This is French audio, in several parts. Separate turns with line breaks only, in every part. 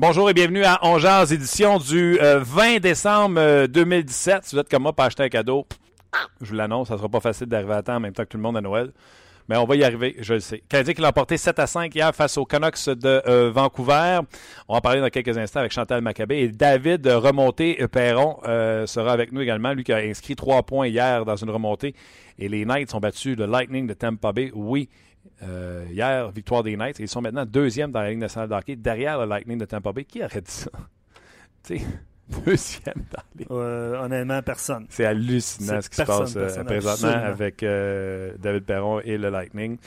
Bonjour et bienvenue à Ongears, édition du euh, 20 décembre euh, 2017. Si vous êtes comme moi pour acheter un cadeau, je vous l'annonce, ça sera pas facile d'arriver à temps en même temps que tout le monde à Noël. Mais on va y arriver, je le sais. Canadien qui l'a emporté 7 à 5 hier face aux Canucks de euh, Vancouver. On va en parler dans quelques instants avec Chantal Maccabé. Et David euh, Remonté Perron euh, sera avec nous également. Lui qui a inscrit 3 points hier dans une remontée. Et les Knights ont battu le Lightning de Tampa Bay. Oui, euh, hier, victoire des Knights. Ils sont maintenant deuxième dans la Ligue nationale de hockey, derrière le Lightning de Tampa Bay. Qui aurait dit ça? tu sais, deuxième dans les...
Euh, honnêtement, personne.
C'est hallucinant ce qui se passe euh,
personne,
présentement
absolument.
avec euh, David Perron et le Lightning.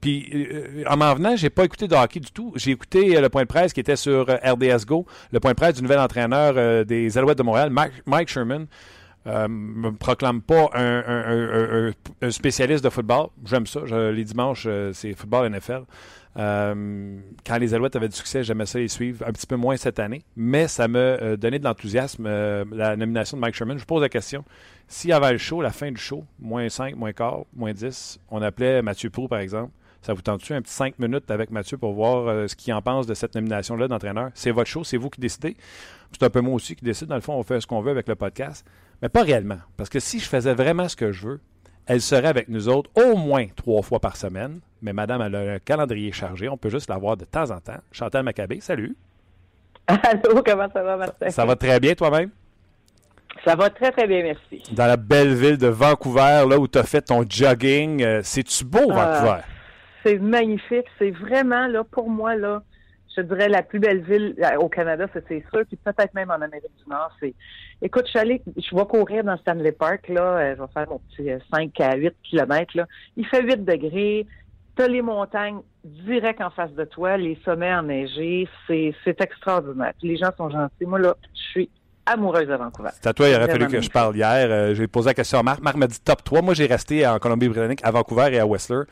Puis, en m'en venant, j'ai pas écouté de hockey du tout. J'ai écouté le point de presse qui était sur RDS Go, le point de presse du nouvel entraîneur des Alouettes de Montréal, Mike, Mike Sherman. Euh, me proclame pas un, spécialiste de football. J'aime ça. Les dimanches, euh, c'est football NFL. Euh, quand les Alouettes avaient du succès, j'aimais ça les suivre. Un petit peu moins cette année. Mais ça m'a euh, donné de l'enthousiasme, la nomination de Mike Sherman. Je vous pose la question. S'il y avait le show, la fin du show, moins 5, moins quart, moins 10, on appelait Mathieu Prou, par exemple. Ça vous tente-tu un petit 5 minutes avec Mathieu pour voir ce qu'il en pense de cette nomination-là d'entraîneur? C'est votre show, c'est vous qui décidez. C'est un peu moi aussi qui décide. Dans le fond, on fait ce qu'on veut avec le podcast. Mais pas réellement. Parce que si je faisais vraiment ce que je veux, elle serait avec nous autres au moins trois fois par semaine. Mais madame, elle a un calendrier chargé. On peut juste la voir de temps en temps. Chantal Maccabé, salut.
Allô, comment ça va, Martin?
Ça va très bien toi-même?
Ça va très, très bien, merci.
Dans la belle ville de Vancouver, là où tu as fait ton jogging. euh, C'est-tu beau,
Ah.
Vancouver?
C'est magnifique. C'est vraiment, là, pour moi, là, je dirais la plus belle ville euh, au Canada, c'est sûr, puis peut-être même en Amérique du Nord. C'est, écoute, je suis allée, je vais courir dans Stanley Park, là, euh, je vais faire mon petit euh, 5 à 8 kilomètres, là. Il fait 8 degrés. T'as les montagnes direct en face de toi, les sommets enneigés. C'est, c'est extraordinaire. Puis les gens sont gentils. Moi, là, je suis amoureuse de Vancouver.
C'est à toi, il aurait fallu que je parle hier. Euh, j'ai posé la question à Marc. Marc m'a dit top 3. Moi, j'ai resté en Colombie-Britannique, à Vancouver et à Whistler.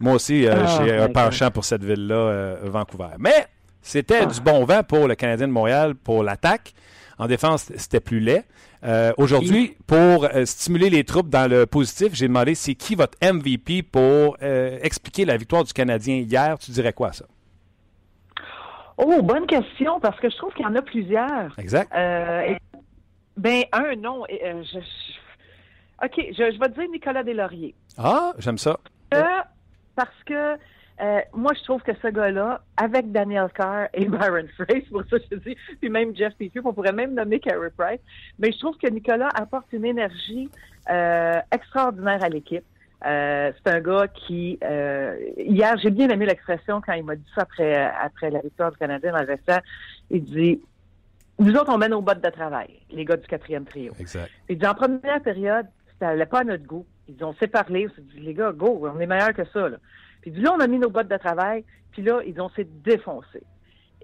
Moi aussi, euh,
Ah,
j'ai un penchant pour cette ville-là, euh, Vancouver. Mais c'était du bon vent pour le Canadien de Montréal pour l'attaque. En défense, c'était plus laid. Euh, Aujourd'hui, pour euh, stimuler les troupes dans le positif, j'ai demandé c'est qui votre MVP pour euh, expliquer la victoire du Canadien hier. Tu dirais quoi, ça?
Oh, bonne question, parce que je trouve qu'il y en a plusieurs.
Exact.
Et- ben, un, non. et, je, je- OK, je, je vais te dire Nicolas Deslauriers.
Ah, j'aime ça.
Parce que euh, moi, je trouve que ce gars-là, avec Daniel Carr et Byron Fraser, pour ça je dis, puis même Jeff Petrie, on pourrait même nommer Carey Price, mais je trouve que Nicolas apporte une énergie euh, extraordinaire à l'équipe. Euh, c'est un gars qui, euh, hier, j'ai bien aimé l'expression quand il m'a dit ça après, après la victoire du Canadien dans le vestiaire. Il dit, nous autres, on mène nos bottes de travail, les gars du quatrième trio.
Exact.
Il dit, en première période, ça n'allait pas à notre goût. Ils ont s'est parlé, on s'est dit, les gars, go, on est meilleur que ça. Là. Puis là, on a mis nos bottes de travail, puis là, ils ont s'est défoncés.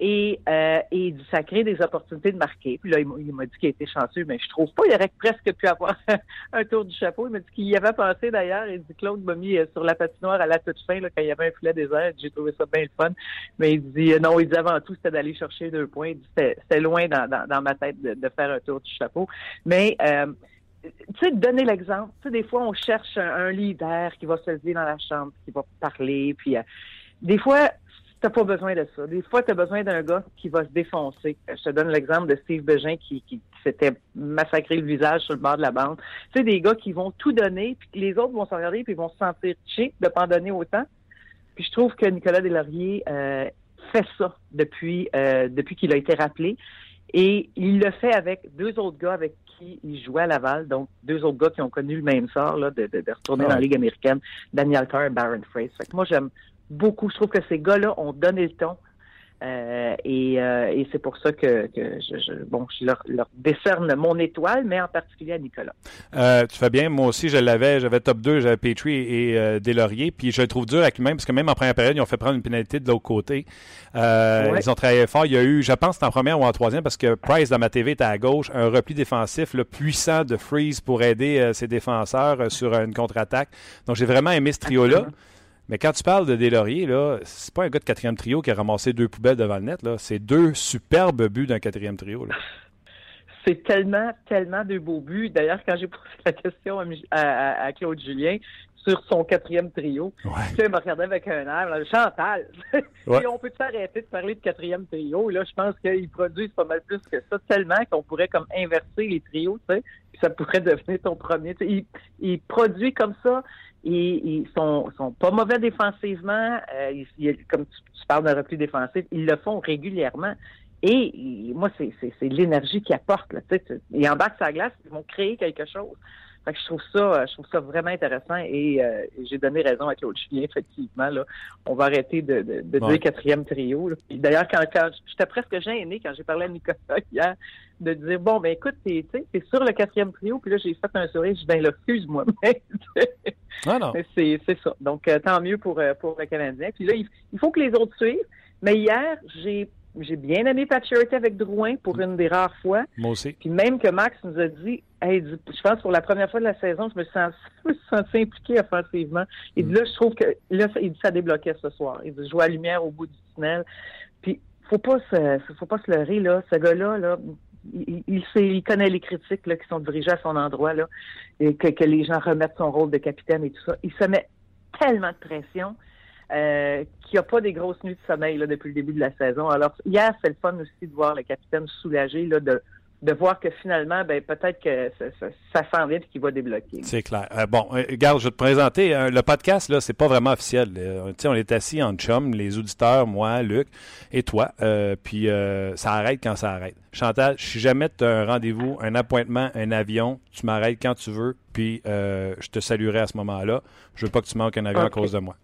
Et, euh, et ça crée des opportunités de marquer. Puis là, il m'a- dit qu'il était chanceux, mais je trouve pas. Il aurait presque pu avoir un tour du chapeau. Il m'a dit qu'il y avait pensé d'ailleurs. Il dit, Claude m'a mis euh, sur la patinoire à la toute fin, là, quand il y avait un filet désert. J'ai trouvé ça bien le fun. Mais il dit, euh, non, il dit avant tout, c'était d'aller chercher deux points. Il dit, c'était loin dans, dans, dans ma tête de, de faire un tour du chapeau. Mais, euh, tu sais, donner l'exemple. Tu sais, des fois, on cherche un, leader qui va se lever dans la chambre, qui va parler, puis euh, des fois, t'as pas besoin de ça. Des fois, tu as besoin d'un gars qui va se défoncer. Je te donne l'exemple de Steve Bégin qui, qui s'étaient massacrés le visage sur le bord de la bande. Tu sais, des gars qui vont tout donner, puis les autres vont se regarder, puis vont se sentir cheap de pas en donner autant. Puis je trouve que Nicolas Deslauriers euh, fait ça depuis, euh, depuis qu'il a été rappelé. Et il le fait avec deux autres gars avec qui il jouait à Laval, donc deux autres gars qui ont connu le même sort là, de, de, de retourner dans la. Ligue américaine, Daniel Carr et Baron Fraser. Fait que moi, j'aime beaucoup. Je trouve que ces gars-là ont donné le ton. Euh, et euh, et c'est pour ça que, que je, je- bon, je leur, leur décerne mon étoile, mais en particulier à Nicolas.
Euh, tu fais bien. Moi aussi, je l'avais. J'avais top 2, j'avais Petrie et Deslauriers. Puis je le trouve dur avec lui-même parce que même en première période, ils ont fait prendre une pénalité de l'autre côté.
Ouais.
Ils ont travaillé fort. Il y a eu, je pense, en première ou en troisième parce que Price dans ma TV était à gauche, un repli défensif le puissant de Freeze pour aider ses défenseurs sur une contre-attaque. Donc j'ai vraiment aimé ce trio-là. Mais quand tu parles de Deslauriers, là, c'est pas un gars de quatrième trio qui a ramassé deux poubelles devant le net. Là. C'est deux superbes buts d'un quatrième trio.
C'est tellement, tellement de beaux buts. D'ailleurs, quand j'ai posé la question à Claude Julien sur son quatrième trio,
Ouais.
puis là, il me regardait avec un air, là, Chantal,
Ouais.
Et on peut arrêter de parler de quatrième trio? Là, je pense qu'ils produisent pas mal plus que ça, tellement qu'on pourrait comme inverser les trios, tu sais, puis ça pourrait devenir ton premier. Tu sais, produisent comme ça. Ils, ils sont, sont pas mauvais défensivement. Euh, ils- ils- comme tu, tu parles d'un repli défensif, ils le font régulièrement. Et moi, c'est l'énergie qu'ils apportent. Là, tu sais, ils embarquent la glace, ils vont créer quelque chose. Fait que je trouve ça, euh, je trouve ça vraiment intéressant et euh, j'ai donné raison à Claude Julien, effectivement. Là, on va arrêter de, de, de dire quatrième trio. D'ailleurs, quand, quand j'étais presque gêné quand j'ai parlé à Nicolas hier, de dire bon ben écoute, t'es t'es sur le quatrième trio, puis là j'ai fait un sourire, je dis ben excuse-moi, mais
Ah non.
mais c'est c'est ça. Donc euh, tant mieux pour euh, pour le Canadien. Puis là, il, il faut que les autres suivent. Mais hier, j'ai j'ai bien aimé Paturity avec Drouin pour une des rares fois.
Moi aussi.
Puis même que Max nous a dit, hey, je pense pour la première fois de la saison, je me suis senti impliqué offensivement. Il dit là, je trouve que là, ça, il dit ça débloquait ce soir. Il dit je vois la lumière au bout du tunnel. Puis faut pas se, faut pas se leurrer là. Ce gars-là, là, il, il, sait, il connaît les critiques là, qui sont dirigées à son endroit là, et que, que les gens remettent son rôle de capitaine et tout ça. Il se met tellement de pression. Euh, qu'il n'y a pas des grosses nuits de sommeil là, depuis le début de la saison. Alors, hier, c'est le fun aussi de voir le capitaine soulagé là, de, de voir que finalement, ben peut-être que ça, ça, ça s'en vient et qu'il va débloquer.
C'est clair. Euh, bon, euh, regarde, je vais te présenter. euh, le podcast, là, c'est pas vraiment officiel. Euh, on est assis en chum, les auditeurs, moi, Luc et toi. puis euh, ça arrête quand ça arrête. Chantal, si jamais tu as un rendez-vous, un appointement, un avion, tu m'arrêtes quand tu veux, puis je te saluerai à ce moment-là. Je veux pas que tu manques un avion à cause de moi.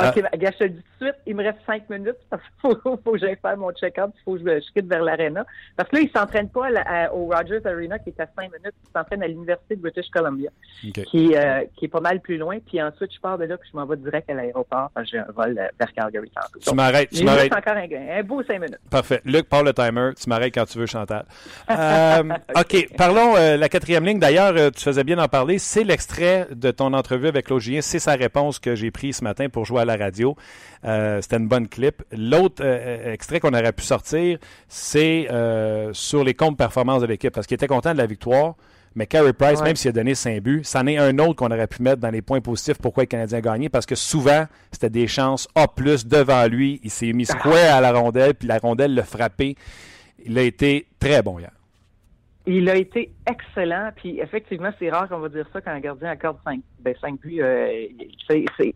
OK, ben, gars, je te le dis tout de suite, il me reste cinq minutes parce qu'il faut, faut que j'aille faire mon check-up, il faut que je, je quitte vers l'arena. Parce que là, il s'entraîne pas à la- à- au Rogers Arena qui est à cinq minutes, il s'entraîne à l'Université de British Columbia,
OK.
qui, euh, qui est pas mal plus loin. Puis ensuite, je pars de là, puis je m'en vais direct à l'aéroport, j'ai un vol euh, vers Calgary tantôt.
Tu m'arrêtes. Tu
il me reste
m'arrêtes.
encore un, un beau cinq minutes.
Parfait. Luc, parle le timer. Tu m'arrêtes quand tu veux, Chantal. Euh, OK. Parlons euh, la quatrième ligne. D'ailleurs, tu faisais bien d'en parler. C'est l'extrait de ton entrevue avec Claude Julien. C'est sa réponse que j'ai pris ce matin pour jouer à la radio. Euh, C'était une bonne clip. L'autre euh, extrait qu'on aurait pu sortir, c'est euh, sur les comptes performances de l'équipe parce qu'il était content de la victoire. Mais Carey Price,
Ouais.
même s'il a donné 5 buts, c'en est un autre qu'on aurait pu mettre dans les points positifs pourquoi le Canadien a gagné, parce que souvent, c'était des chances A+, devant lui. Il s'est mis square à la rondelle, puis la rondelle l'a frappé. Il a été très bon hier.
Il a été excellent, puis effectivement, c'est rare qu'on va dire ça quand un gardien accorde 5 ben, cinq buts. euh, c'est-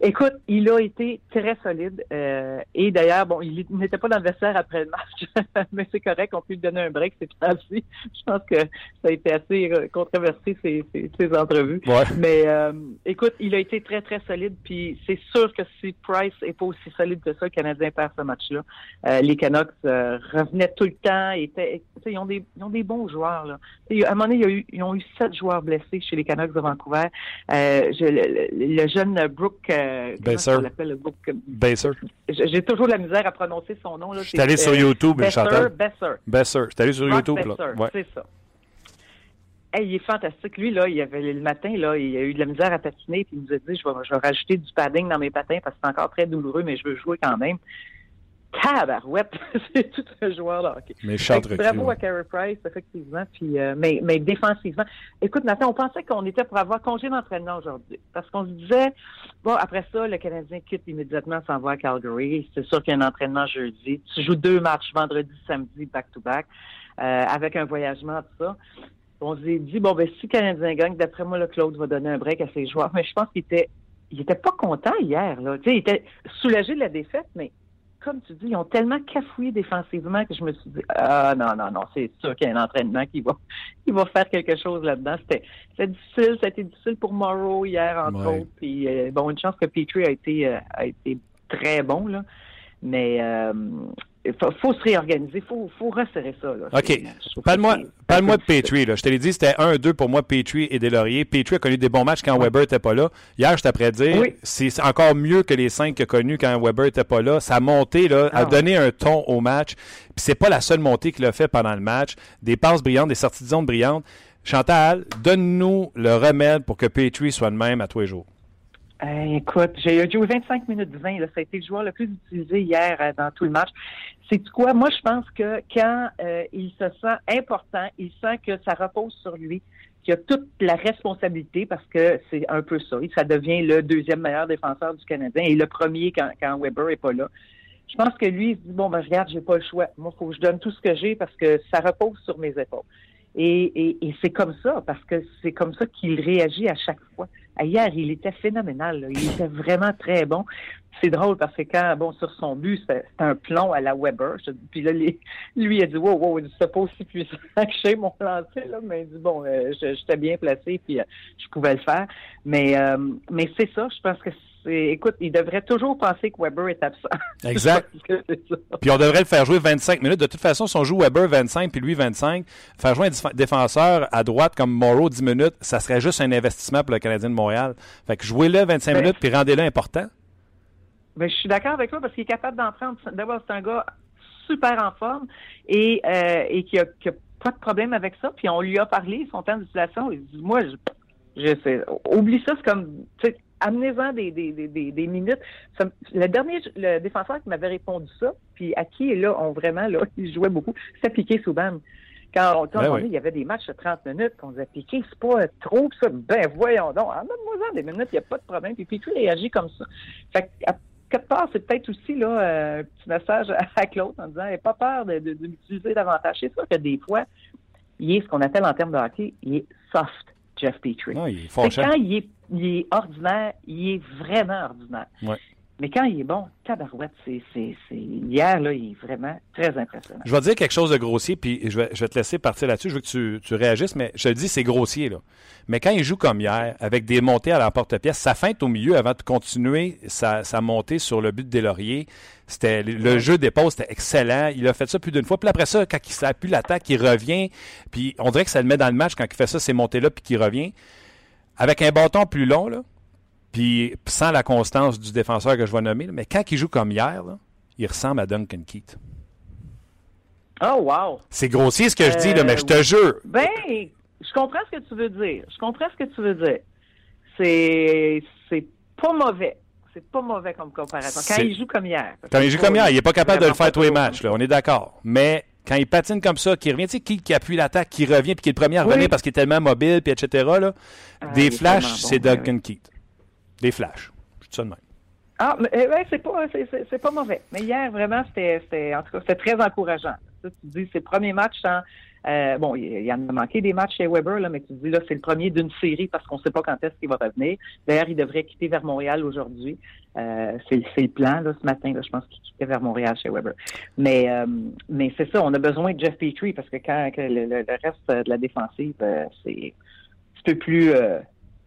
Écoute, il a été très solide. euh, et d'ailleurs, bon, il n'était pas dans le vestiaire après le match, mais c'est correct, on peut lui donner un break, c'est ainsi. Je pense que ça a été assez euh, controversé, ces, ces, ces entrevues.
Ouais.
Mais euh, écoute, il a été très, très solide. Puis c'est sûr que si Price est pas aussi solide que ça, le Canadien perd ce match-là. Euh, les Canucks euh, revenaient tout le temps. Étaient, ils, ont des, ils ont des bons joueurs. Là. À un moment donné, il y a eu, ils ont eu sept joueurs blessés chez les Canucks de Vancouver. Euh, je- le, le- le jeune Brooke... Euh,
Besser.
Brooke,
Besser.
J'ai j'ai toujours de la misère à prononcer son nom. Là.
Je suis allé sur YouTube,
Besser,
Chantal.
Besser.
Besser. Je suis allé sur YouTube. Là.
Besser,
Ouais.
C'est ça. Hey, il est fantastique. Lui, là, il avait le matin, là, il a eu de la misère à patiner, puis il nous a dit je vais, je vais rajouter du padding dans mes patins parce que c'est encore très douloureux, mais je veux jouer quand même. Tabarouette, c'est tout un joueur de hockey.
Mais
que Bravo à Carey Price, effectivement. Puis, euh, mais, mais défensivement. Écoute, Nathan, on pensait qu'on était pour avoir congé d'entraînement aujourd'hui. Parce qu'on se disait, bon, après ça, le Canadien quitte immédiatement, s'en va à Calgary. C'est sûr qu'il y a un entraînement jeudi. Tu joues deux matchs, vendredi, samedi, back-to-back, euh, avec un voyagement, tout ça. On s'est dit, bon, ben, si le Canadien gagne, d'après moi, le Claude va donner un break à ses joueurs. Mais je pense qu'il était, il était pas content hier, là. Tu sais, il était soulagé de la défaite, mais comme tu dis, ils ont tellement cafouillé défensivement que je me suis dit, ah non, non, non, c'est sûr qu'il y a un entraînement qui va, qui va faire quelque chose là-dedans. C'était, c'était difficile, ça a été difficile pour Morrow hier, entre
Ouais.
autres. Puis, euh, bon, une chance que Petrie a été, euh, a été très bon, là. Mais euh, faut, faut se réorganiser, il faut, faut resserrer ça. Là.
OK. Parle-moi de Petrie. Là. Je te l'ai dit, c'était 1-2 pour moi, Petrie et Deslauriers. Petrie a connu des bons matchs quand Weber n'était pas là. Hier, je t'apprends à dire,
Oui.
c'est encore mieux que les cinq qu'il a connus quand Weber n'était pas là. Sa montée là, a
Ah.
donné un ton au match. Puis c'est pas la seule montée qu'il a fait pendant le match. Des passes brillantes, des sorties de zone brillantes. Chantal, donne-nous le remède pour que Petrie soit de même à tous les jours.
Euh, écoute, j'ai joué 25 minutes 20. Là. Ça a été le joueur le plus utilisé hier euh, dans tout le match. C'est quoi? Moi, je pense que quand euh, il se sent important, il sent que ça repose sur lui, qu'il a toute la responsabilité parce que c'est un peu ça. Ça devient le deuxième meilleur défenseur du Canadien et le premier quand, quand Weber est pas là. Je pense que lui, il se dit, bon, ben, regarde, j'ai pas le choix. Moi, faut que je donne tout ce que j'ai parce que ça repose sur mes épaules. Et, et, et c'est comme ça, parce que c'est comme ça qu'il réagit à chaque fois. Hier, il était phénoménal. là. Il était vraiment très bon. C'est drôle parce que quand, bon, sur son but, c'était un plomb à la Weber. Puis là, lui, il a dit, wow, wow, c'est pas aussi puissant que chez mon lancer, là. Mais il dit, bon, euh, j'étais bien placé, puis euh, je pouvais le faire. Mais, euh, mais c'est ça, je pense que écoute, il devrait toujours penser que Weber est absent.
Exact. Puis on devrait le faire jouer 25 minutes. De toute façon, si on joue Weber 25 puis lui 25, faire jouer un défenseur à droite comme Morrow 10 minutes, ça serait juste un investissement pour le Canadien de Montréal. Fait que jouez-le 25
Ben,
minutes puis rendez-le important.
Ben, je suis d'accord avec toi parce qu'il est capable d'en prendre. D'abord, c'est un gars super en forme et, euh, et qui, a, qui a pas de problème avec ça. Puis on lui a parlé, son temps d'utilisation. Il dit, moi, je, je sais, oublie ça, c'est comme, tu sais, amenez-en des, des, des, des, des minutes. Le dernier, le défenseur qui m'avait répondu ça, puis à qui, là, on vraiment, là, il jouait beaucoup, c'était Piqué Souban. Quand on, quand
Ben
on
oui.
dit, il y avait des matchs de 30 minutes, qu'on disait, Piqué, c'est pas trop ça. Ben, voyons donc, ah, donne-moi-en des minutes, il n'y a pas de problème. Puis Piqué réagit comme ça. Fait que, à quelque part, c'est peut-être aussi là, euh, un petit message à, à Claude en disant n'aie pas peur de, de, de l'utiliser davantage. C'est sûr que des fois, il est ce qu'on appelle en termes de hockey, il est soft, Jeff Petrie.
Non, il est
quand il est, il est ordinaire, il est vraiment ordinaire.
Ouais.
Mais quand il est bon, tabarouette, c'est, c'est, c'est, hier, là, il est vraiment très impressionnant.
Je vais te dire quelque chose de grossier, puis je vais, je vais te laisser partir là-dessus. Je veux que tu, tu réagisses, mais je te le dis, c'est grossier. Là. Mais quand il joue comme hier, avec des montées à la porte-pièce, sa feinte au milieu avant de continuer sa, sa montée sur le but de Deslauriers, c'était le jeu d'épaule, c'était excellent. Il a fait ça plus d'une fois. Puis après ça, quand il s'appuie l'attaque, il revient. Puis on dirait que ça le met dans le match quand il fait ça, ces montées-là, puis qu'il revient. Avec un bâton plus long, là, puis sans la constance du défenseur que je vais nommer, là, mais quand il joue comme hier, là, il ressemble à Duncan Keith.
Oh, wow!
C'est grossier ce que je dis, là,
Euh,
mais je te jure.
Ben, je comprends ce que tu veux dire. Je comprends ce que tu veux dire. C'est, c'est pas mauvais. C'est pas mauvais comme comparaison. Quand il joue comme hier.
Quand il joue comme hier, il n'est pas capable de le faire tous les matchs, là, on est d'accord. Mais quand il patine comme ça, qui revient, tu sais, qui, qui appuie l'attaque, qui revient, puis qui est le premier à
Oui.
revenir parce qu'il est tellement mobile, puis etc., là,
Ah,
des flashs,
bon,
c'est
oui,
Duncan Keith. Des flashs. Je dis ça de même.
Ah, mais eh, c'est pas, pas mauvais. Mais hier, vraiment, c'était, en tout cas, c'était très encourageant. Tu dis, c'est le premier match euh, bon, il, y en a manqué des matchs chez Weber, là, mais tu dis, là, c'est le premier d'une série parce qu'on sait pas quand est-ce qu'il va revenir. D'ailleurs, il devrait quitter vers Montréal aujourd'hui. Euh, c'est, le plan, là, ce matin, là, je pense qu'il quittait vers Montréal chez Weber. Mais, euh, mais c'est ça, on a besoin de Jeff Petrie parce que quand le, reste de la défensive, euh, c'est un peu plus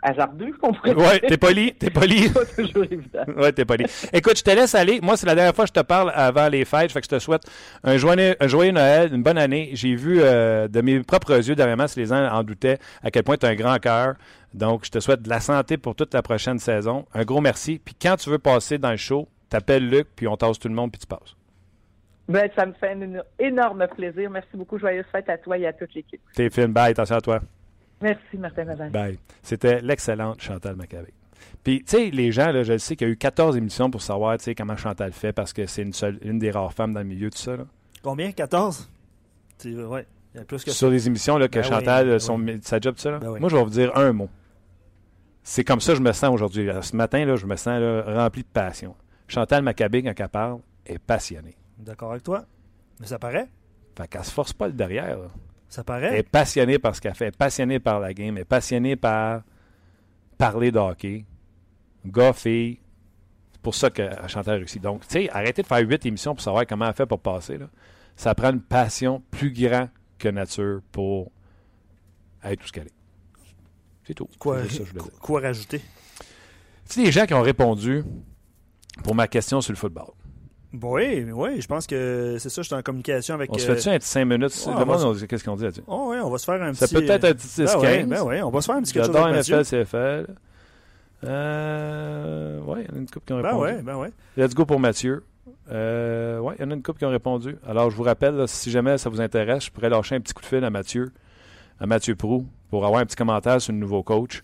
hasardeux, qu'on pourrait
Ouais, t'es poli, t'es poli.
Pas toujours évident.
Ouais, t'es poli. Écoute, je te laisse aller. Moi, c'est la dernière fois que je te parle avant les fêtes. Fait que je te souhaite un joyeux, un joyeux Noël, une bonne année. J'ai vu euh, de mes propres yeux, dernièrement, si les gens en doutaient, à quel point tu as un grand cœur. Donc, je te souhaite de la santé pour toute la prochaine saison. Un gros merci. Puis quand tu veux passer dans le show, t'appelles Luc, puis on tasse tout le monde, puis tu passes.
Ben, ça me fait un énorme plaisir. Merci beaucoup. Joyeuse fête à toi et à toute l'équipe.
T'es film. Bye. Attention à toi.
Merci, Martin.
Bye. C'était l'excellente Chantal Maccabé. Puis, tu sais, les gens, là, je le sais qu'il y a eu 14 émissions pour savoir, comment Chantal fait parce que c'est une, seule, une des rares femmes dans le milieu, tout ça, là.
Combien? 14 C'est- Ouais, il y a plus que ça.
Sur les émissions, là, que
Ben
Chantal,
ben
son, sa job, tout ça, là.
Ben oui.
Moi, je vais vous dire un mot. C'est comme ça que je me sens aujourd'hui. là. Ce matin, là, je me sens là, rempli de passion. Chantal Maccabé, quand elle parle, est passionnée.
D'accord avec toi? Mais ça paraît?
Fait qu'elle se force pas le derrière, là.
Ça
Elle
paraît.
est passionnée par ce qu'elle fait, elle est passionnée par la game, elle est passionnée par parler de hockey. Gars, fille. C'est pour ça que Chantal a réussi. Donc, tu sais, arrêtez de faire huit émissions pour savoir comment elle fait pour passer. Là. Ça prend une passion plus grande que nature pour être tout ce qu'elle est. C'est tout.
Quoi,
ça
quoi rajouter?
C'est des gens qui ont répondu pour ma question sur le football.
Oui, oui, je pense que c'est ça. Je suis en communication avec.
On se
euh,
fait-tu un petit 5 minutes?
ouais, on
dit- qu'est-ce qu'on dit là-dessus?
Oh, oui, on va se faire un
Ça
petit.
peut être un petit 10
ben, ouais,
15.
ben ouais, on va se faire un petit quelque chose
J'adore
avec.
NFL, CFL. Euh, ouais, il y en a une couple qui ont
Ben
répondu.
ouais, ben ouais.
Let's go pour Mathieu. Euh, ouais, il y en a une couple qui ont répondu. Alors, je vous rappelle, là, si jamais ça vous intéresse, je pourrais lâcher un petit coup de fil à Mathieu, à Mathieu Prou, pour avoir un petit commentaire sur le nouveau coach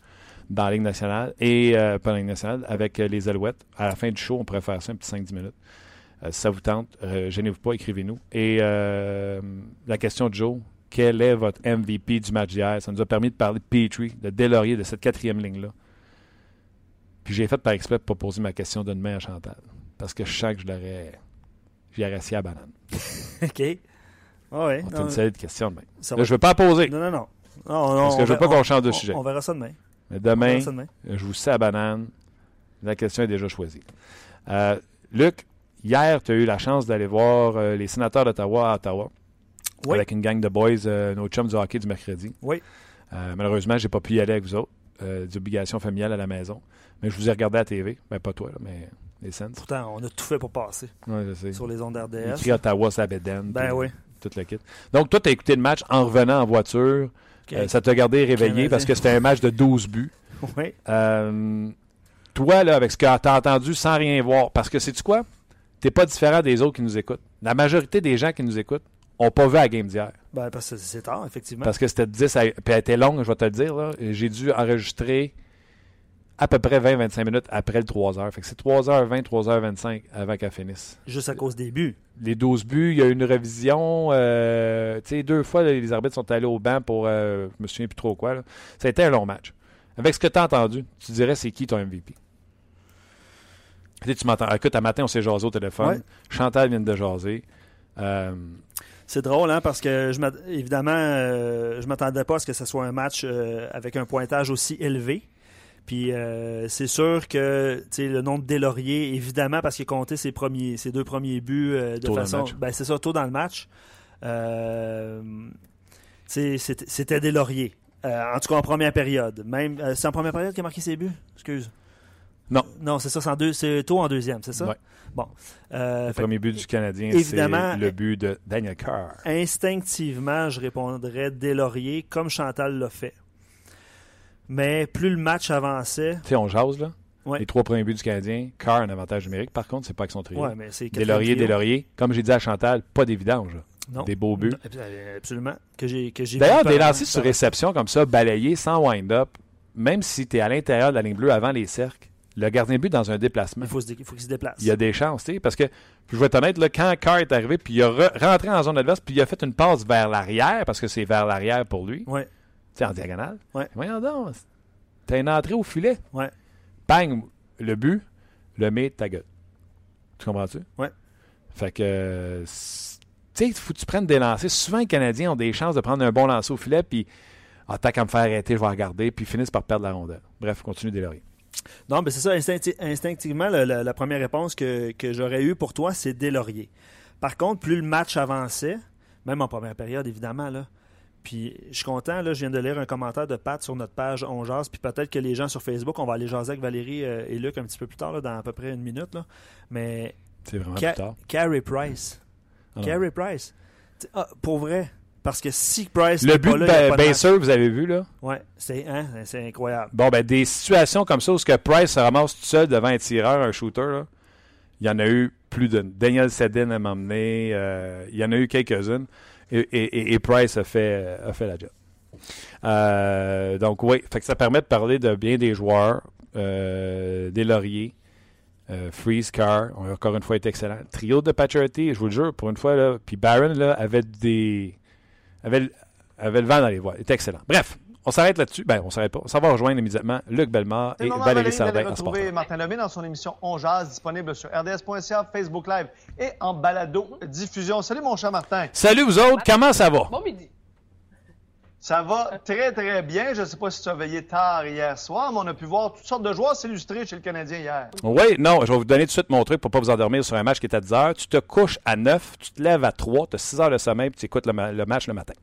dans la Ligue nationale et euh, pas la Ligue nationale, avec euh, les Alouettes. À la fin du show, on pourrait faire ça un petit 5-10 minutes. Euh, ça vous tente, euh, gênez-vous pas, écrivez-nous. Et euh, la question de Joe, quel est votre MVP du match d'hier? Ça nous a permis de parler de Petrie, de Delaurier, de cette quatrième ligne-là. Puis j'ai fait par exprès pour pas poser ma question de demain à Chantal. Parce que je sens que je l'aurais. J'y aurais assis à la banane.
OK. Ah ouais.
C'est
non,
une solide question demain.
ça
Là, je veux pas poser.
Non, non, non. Non, non,
Parce que
on
je veux
va-
pas qu'on
on-
change de
on-
sujet.
On verra ça demain.
Mais
On
demain,
ça demain.
je vous sais à banane. La question est déjà choisie. Euh, Luc, hier, tu as eu la chance d'aller voir euh, les sénateurs d'Ottawa à Ottawa.
Oui.
Avec une gang de boys, euh, nos chums du hockey du mercredi.
Oui.
Euh, malheureusement, j'ai pas pu y aller avec vous autres. Des obligations familiales à la maison. Mais je vous ai regardé à la TV. Ben, pas toi, là, mais les Sens.
Pourtant, on a tout fait pour passer
Ouais, je sais.
sur les ondes RDS.
Écrit Ottawa, ça bédaine.
Ben oui.
Tout le kit. Donc, toi, tu as écouté le match en revenant en voiture. Ça t'a gardé réveillé parce que c'était un match de 12 buts.
Oui.
Euh, toi, là, avec ce que tu as entendu sans rien voir, parce que sais-tu quoi? T'es pas différent des autres qui nous écoutent. La majorité des gens qui nous écoutent n'ont pas vu la game d'hier.
Ben, parce que c'est tard, effectivement.
Parce que c'était 10 à... Puis elle était longue, je vais te le dire. là. J'ai dû enregistrer à peu près 20-25 minutes après le 3h. Fait que c'est 3h20, 3h25 avant qu'elle finisse.
Juste à cause des buts.
Les 12 buts, il y a eu une révision. euh, tu sais, deux fois, les arbitres sont allés au banc pour. euh, je me souviens plus trop quoi. là. Ça a été un long match. Avec ce que tu as entendu, tu dirais c'est qui ton MVP? Tu m'entends. Écoute, à matin, on s'est jasé au téléphone.
Ouais.
Chantal vient de jaser. Euh,
C'est drôle, hein, parce que je évidemment, euh, je m'attendais pas à ce que ce soit un match euh, avec un pointage aussi élevé. Puis euh, c'est sûr que le nom de Delaurier, évidemment, parce qu'il a compté ses, premiers, ses deux premiers buts euh, de
Tôt
façon. Ben, c'est ça, tôt dans le match. Euh, c'était Delaurier. En tout cas, en première période. Même, c'est en première période qu'il a marqué ses buts? Excuse.
Non.
Non, c'est ça, c'est en deux- c'est tôt en deuxième, c'est ça?
Ouais.
Bon. Euh,
le
fait-
premier but du Canadien,
évidemment,
c'est le but de Daniel Carr.
Instinctivement, je répondrais Delaurier, comme Chantal l'a fait. Mais plus le match avançait,
Tu sais, on jase, là.
Ouais.
Les trois premiers buts du Canadien. Carr, un avantage numérique. Par contre, c'est pas avec son trio.
ouais, mais c'est
Delaurier. Delaurier. Comme j'ai dit à Chantal, pas des vidanges. là.
Non.
Des beaux buts.
Non, Absolument. Que j'ai, que j'ai
D'ailleurs, des lancers sur réception comme ça, balayés, sans wind-up, même si tu es à l'intérieur de la ligne bleue avant les cercles, le gardien de but dans un déplacement,
Il faut, se dé- il faut qu'il se déplace.
il y a des chances, tu sais, parce que, je vais être honnête, là, quand Carr est arrivé, puis il a re- rentré en zone adverse, puis il a fait une passe vers l'arrière, parce que c'est vers l'arrière pour lui,
Ouais.
tu sais, en diagonale.
Ouais.
Voyons donc, t'as une entrée au filet.
Ouais.
Bang, le but, le met ta gueule. Tu comprends-tu?
Ouais.
Fait que, tu sais, il faut que tu prennes des lancers. Souvent, les Canadiens ont des chances de prendre un bon lancer au filet, puis, ah, tant qu'à me faire arrêter, je vais regarder, puis ils finissent par perdre la rondelle. Bref, continue d'élaborer.
Non, mais c'est ça. instincti- instinctivement, la première réponse que, que j'aurais eue pour toi, c'est Delaurier. Par contre, plus le match avançait, même en première période, évidemment, là. Puis je suis content, là, je viens de lire un commentaire de Pat sur notre page On Jase, puis peut-être que les gens sur Facebook, on va aller jaser avec Valérie euh, et Luc un petit peu plus tard, là, dans à peu près une minute. Là. Mais
C'est vraiment
Ca-
plus tard.
Carey Price.
Ah.
Carey Price. T'sais, ah, pour vrai. Parce que si Price
Le but
pas
de
là.
Baser, vous avez vu, là?
Ouais, c'est hein, c'est incroyable.
Bon, ben, des situations comme ça où ce que Price se ramasse tout seul devant un tireur, un shooter, là, il y en a eu plus d'une. Daniel Sedin a m'emmené. euh, il y en a eu quelques-unes. Et, et- et- et Price a fait, a fait la job. Euh, donc, oui, fait que ça permet de parler de bien des joueurs. euh, des Lauriers, euh, Freeze Car, encore une fois été excellent. Trio de Paturity, je vous le jure, pour une fois, là, puis Baron là, avait des. Avait, avait le vent dans les voies. Il était excellent. Bref, on s'arrête là-dessus. Ben, on s'arrête pas. On s'en va rejoindre immédiatement Luc Bellemare et Valérie Sardin en sport.
retrouver Martin Lemay dans son émission On Jazz, disponible sur rds.ca, Facebook Live et en balado diffusion. Salut mon cher Martin.
Salut vous autres, comment ça va?
Bon midi.
Ça va très très bien. Je ne sais pas si tu as veillé tard hier soir, mais on a pu voir toutes sortes de joueurs s'illustrer chez le Canadien hier.
Oui, non, je vais vous donner tout de suite mon truc pour pas vous endormir sur un match qui est à 10 heures. Tu te couches à 9, tu te lèves à 3, tu as 6 heures de sommeil, puis tu écoutes le, le match le matin.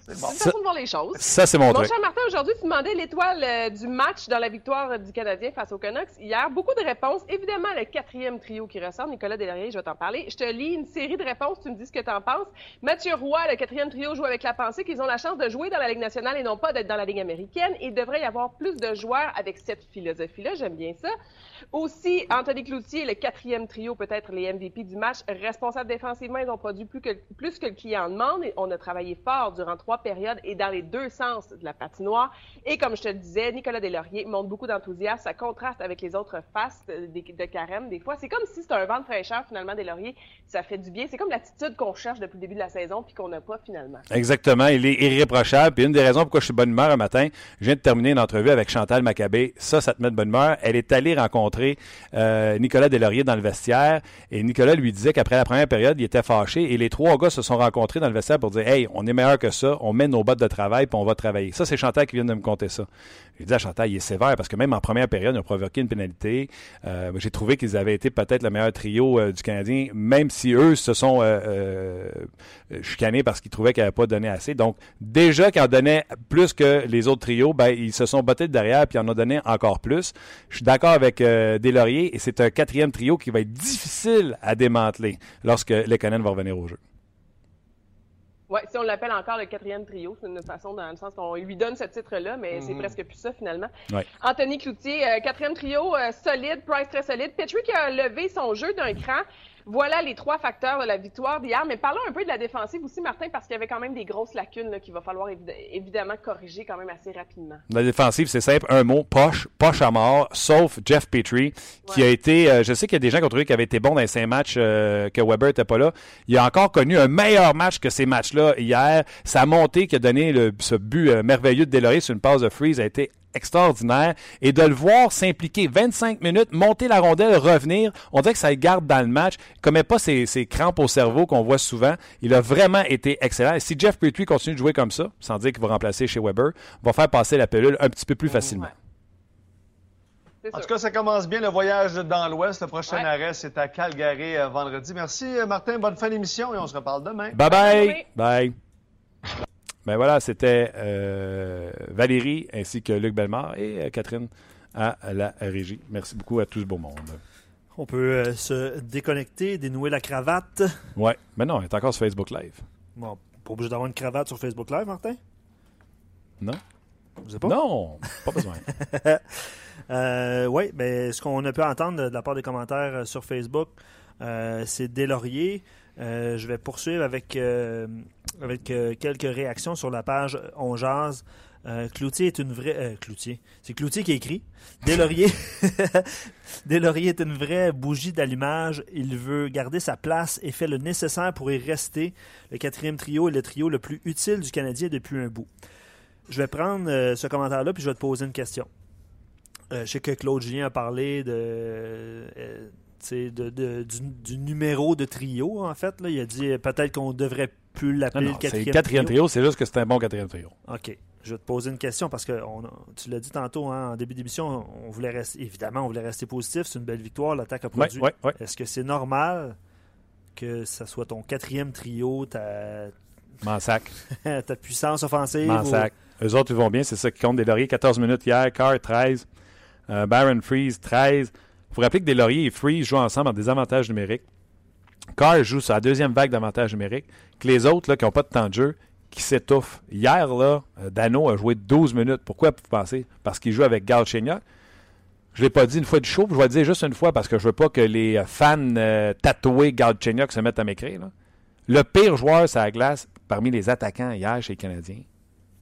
C'est bon.
Une façon de voir les choses.
Ça, c'est mon
Mon
truc.
cher Martin, aujourd'hui, tu demandais l'étoile euh, du match dans la victoire du Canadien face aux Canucks. Hier, beaucoup de réponses. Évidemment, le quatrième trio qui ressort, Nicolas Deslauriers, je vais t'en parler. Je te lis une série de réponses, tu me dis ce que tu en penses. Mathieu Roy, le quatrième trio, joue avec la pensée qu'ils ont la chance de jouer dans la Ligue nationale et non pas d'être dans la Ligue américaine. Il devrait y avoir plus de joueurs avec cette philosophie-là. J'aime bien ça. Aussi, Anthony Cloutier, le quatrième trio, peut-être les MVP du match. Responsable défensivement, ils ont produit plus que, plus que le client demande. Et on a travaillé fort durant trois périodes et dans les deux sens de la patinoire. Et comme je te le disais, Nicolas Deslauriers montre beaucoup d'enthousiasme. Ça contraste avec les autres faces de, carême. Des fois, c'est comme si c'était un vent de fraîcheur, finalement, Deslauriers. Ça fait du bien. C'est comme l'attitude qu'on cherche depuis le début de la saison puis qu'on n'a pas finalement.
Exactement, il est irréprochable. Puis une des raisons pourquoi je suis bonne humeur un matin, je viens de terminer une entrevue avec Chantal Maccabé. Ça, ça te met de bonne humeur. Elle est allée rencontrer euh, Nicolas Deslauriers dans le vestiaire. Et Nicolas lui disait qu'après la première période, il était fâché. Et les trois gars se sont rencontrés dans le vestiaire pour dire Hey, on est meilleur que ça, on met nos bottes de travail puis on va travailler. Ça, c'est Chantal qui vient de me conter ça. J'ai dit à Chantal, il est sévère parce que même en première période, il a provoqué une pénalité. Euh, J'ai trouvé qu'ils avaient été peut-être le meilleur trio euh, du Canadien, même si eux se sont chicanés parce qu'ils trouvaient qu'ils n'avaient pas donné assez. Donc, déjà qu'ils en donnaient plus que les autres trios, ben, ils se sont bottés de derrière puis en ont donné encore plus. Je suis d'accord avec euh, Deslauriers et c'est un quatrième trio qui va être difficile à démanteler lorsque Lekonen va revenir au jeu.
Oui, si on l'appelle encore le quatrième trio, c'est une façon dans le sens qu'on lui donne ce titre-là, mais c'est
Mhm.
presque plus ça finalement.
Ouais.
Anthony Cloutier, euh, quatrième trio, euh, solide, Price très solide. Petrie qui a levé son jeu d'un cran. Voilà les trois facteurs de la victoire d'hier. Mais parlons un peu de la défensive aussi, Martin, parce qu'il y avait quand même des grosses lacunes là, qu'il va falloir évid- évidemment corriger quand même assez rapidement.
La défensive, c'est simple, un mot, poche, poche à mort, sauf Jeff Petrie, qui
Ouais.
a été, euh, je sais qu'il y a des gens qui ont trouvé qu'il avait été bon dans les cinq matchs euh, que Weber n'était pas là. Il a encore connu un meilleur match que ces matchs-là hier. Sa montée qui a donné le- ce but euh, merveilleux de Delory sur une passe de freeze a été extraordinaire. Et de le voir s'impliquer 25 minutes, monter la rondelle, revenir, on dirait que ça le garde dans le match. Il commet pas ces, ces crampes au cerveau qu'on voit souvent. Il a vraiment été excellent. Et si Jeff Petrie continue de jouer comme ça, sans dire qu'il va remplacer chez Weber, va faire passer la pilule un petit peu plus facilement.
En tout cas, ça commence bien le voyage dans l'Ouest. Le prochain
Ouais.
arrêt, c'est à Calgary euh, vendredi. Merci euh, Martin, bonne fin d'émission et on se reparle demain.
Bye bye. Bye. Ben voilà, c'était euh, Valérie ainsi que Luc Bellemare et euh, Catherine à la régie. Merci beaucoup à tout ce beau monde.
On peut euh, se déconnecter, dénouer la cravate.
Ouais, mais non, elle est encore sur Facebook Live.
Bon, pas obligé d'avoir une cravate sur Facebook Live, Martin?
Non?
Vous savez pas?
Non, pas besoin.
Euh, oui, ben, ce qu'on a pu entendre de, la part des commentaires sur Facebook, euh, c'est Deslauriers. Euh, je vais poursuivre avec, euh, avec euh, quelques réactions sur la page On. Euh, Cloutier est une vraie. Cloutier. C'est Cloutier qui écrit. Deslauriers est une vraie bougie d'allumage. Il veut garder sa place et fait le nécessaire pour y rester. Le quatrième trio est le trio le plus utile du Canadien depuis un bout. Je vais prendre ce commentaire-là puis je vais te poser une question. Je sais que Claude Julien a parlé de, de, de- du, du numéro de trio, en fait. Là. Il a dit euh, peut-être qu'on devrait plus l'appeler le
c'est
quatrième,
le quatrième trio, c'est juste que c'est un bon quatrième trio.
OK. Je vais te poser une question parce que on tu l'as dit tantôt hein, en début d'émission, on voulait rester, évidemment, on voulait rester positif. C'est une belle victoire. L'attaque a produit.
ouais, ouais.
Est-ce que c'est normal que ça soit ton quatrième trio, ta,
Mansac.
ta puissance offensive?
Mansac. Eux autres, ils vont bien, c'est ça qui compte. Des lauriers, 14 minutes hier. Carr, 13. Euh, Baron Freeze, 13. Faut rappeler que des lauriers et Freeze jouent ensemble en désavantage numérique. Carr joue la deuxième vague d'avantage numérique. Que les autres, là, qui n'ont pas de temps de jeu, qui s'étouffent. Hier, là, euh, Dano a joué 12 minutes. Pourquoi vous pensez? Parce qu'il joue avec Galchenyuk. Je ne l'ai pas dit une fois du show, je vais le dire juste une fois parce que je veux pas que les fans euh, tatoués Galchenyuk se mettent à m'écrire. Le pire joueur sur la glace parmi les attaquants hier chez les Canadiens,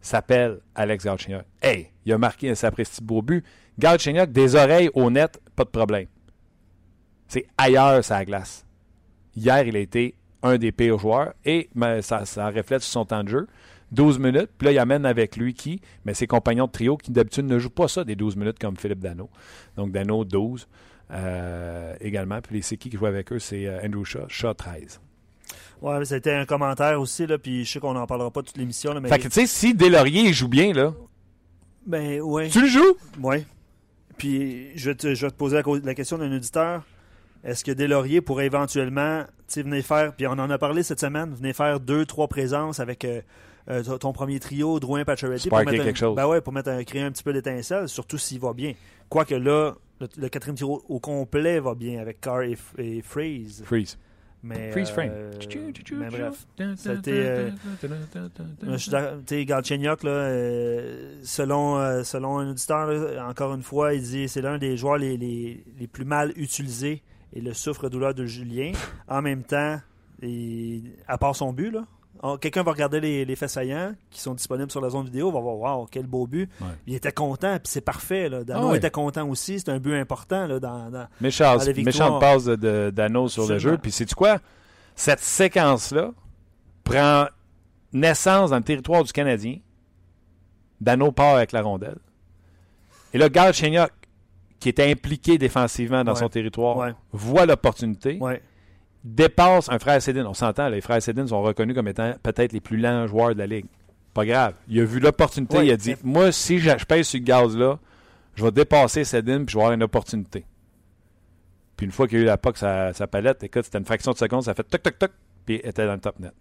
s'appelle Alex Galchenyuk. Hey, il a marqué un sapristi beau but. Galchenyuk, des oreilles au net, pas de problème. C'est ailleurs, sa glace. Hier, il a été un des pires joueurs et mais ça, ça reflète sur son temps de jeu. 12 minutes, puis là, il amène avec lui qui Mais ses compagnons de trio qui d'habitude ne jouent pas ça des 12 minutes comme Philippe Dano. Donc Dano, 12 euh, également. Puis c'est qui qui joue avec eux C'est euh, Andrew Shaw, Shaw 13.
Ouais, c'était un commentaire aussi, là, puis je sais qu'on n'en parlera pas toute l'émission. Mais...
Fait que tu sais, si Delaurier joue bien, là,
Ben, ouais.
tu le joues?
Oui. Puis je vais te, je vais te poser la, question d'un auditeur. Est-ce que Deslauriers pourrait éventuellement, venir faire, puis on en a parlé cette semaine, venir faire deux, trois présences avec euh, euh, ton- premier trio, Drouin, Pacioretty, pour mettre un-
quelque chose.
Ben ouais, pour mettre un- créer un petit peu d'étincelle, surtout s'il va bien. Quoique là, le, le quatrième trio au complet va bien avec Carr et, et Freeze.
Freeze.
Mais,
Freeze frame.
mais bref. C'était, euh, selon, euh, selon un auditeur, là, encore une fois, il dit c'est l'un des joueurs les, les, les plus mal utilisés et le souffre-douleur de Julien. En même temps, il- à part son but, là, quelqu'un va regarder les, les faits saillants qui sont disponibles sur la zone vidéo, va voir Waouh, quel beau but.
Ouais.
Il était content, puis c'est parfait. Là. Dano
Ah ouais.
était content aussi. C'est un but important là, dans, dans-
Méchante, passe de, de- d'Anneau sur le jeu. Puis sais-tu quoi? Cette séquence-là prend naissance dans le territoire du Canadien. Dano part avec la rondelle. Et là, Galchenyuk, qui était impliqué défensivement dans
Ouais.
son territoire, voit l'opportunité. Dépasse un frère Cédine. On s'entend, les frères Cédine sont reconnus comme étant peut-être les plus lents joueurs de la Ligue. Pas grave. Il a vu l'opportunité,
Ouais,
il a dit Moi, si je je pèse sur le gaz-là, je vais dépasser Cédine puis je vais avoir une opportunité. Puis une fois qu'il a eu la POC sa, sa palette, écoute, c'était une fraction de seconde, ça a fait toc toc toc, puis il était dans le top net.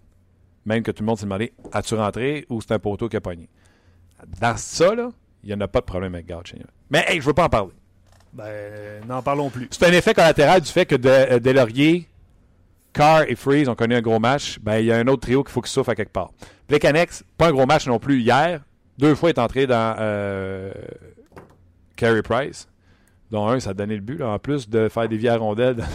Même que tout le monde s'est demandé As-tu rentré ou c'est un poteau qui a pogné? Dans ça, là, il n'y en a pas de problème avec Galchenyuk. Mais hey, je veux pas en parler.
Ben, n'en parlons plus.
C'est un effet collatéral du fait que de, euh, Delaurier, Carr et Freeze ont connu un gros match. Ben, il y a un autre trio qu'il faut qu'il souffre à quelque part. Plekanec, pas un gros match non plus hier. Deux fois, il est entré dans euh, Carey Price. Dont un, ça a donné le but. là. En plus de faire des vies à rondelles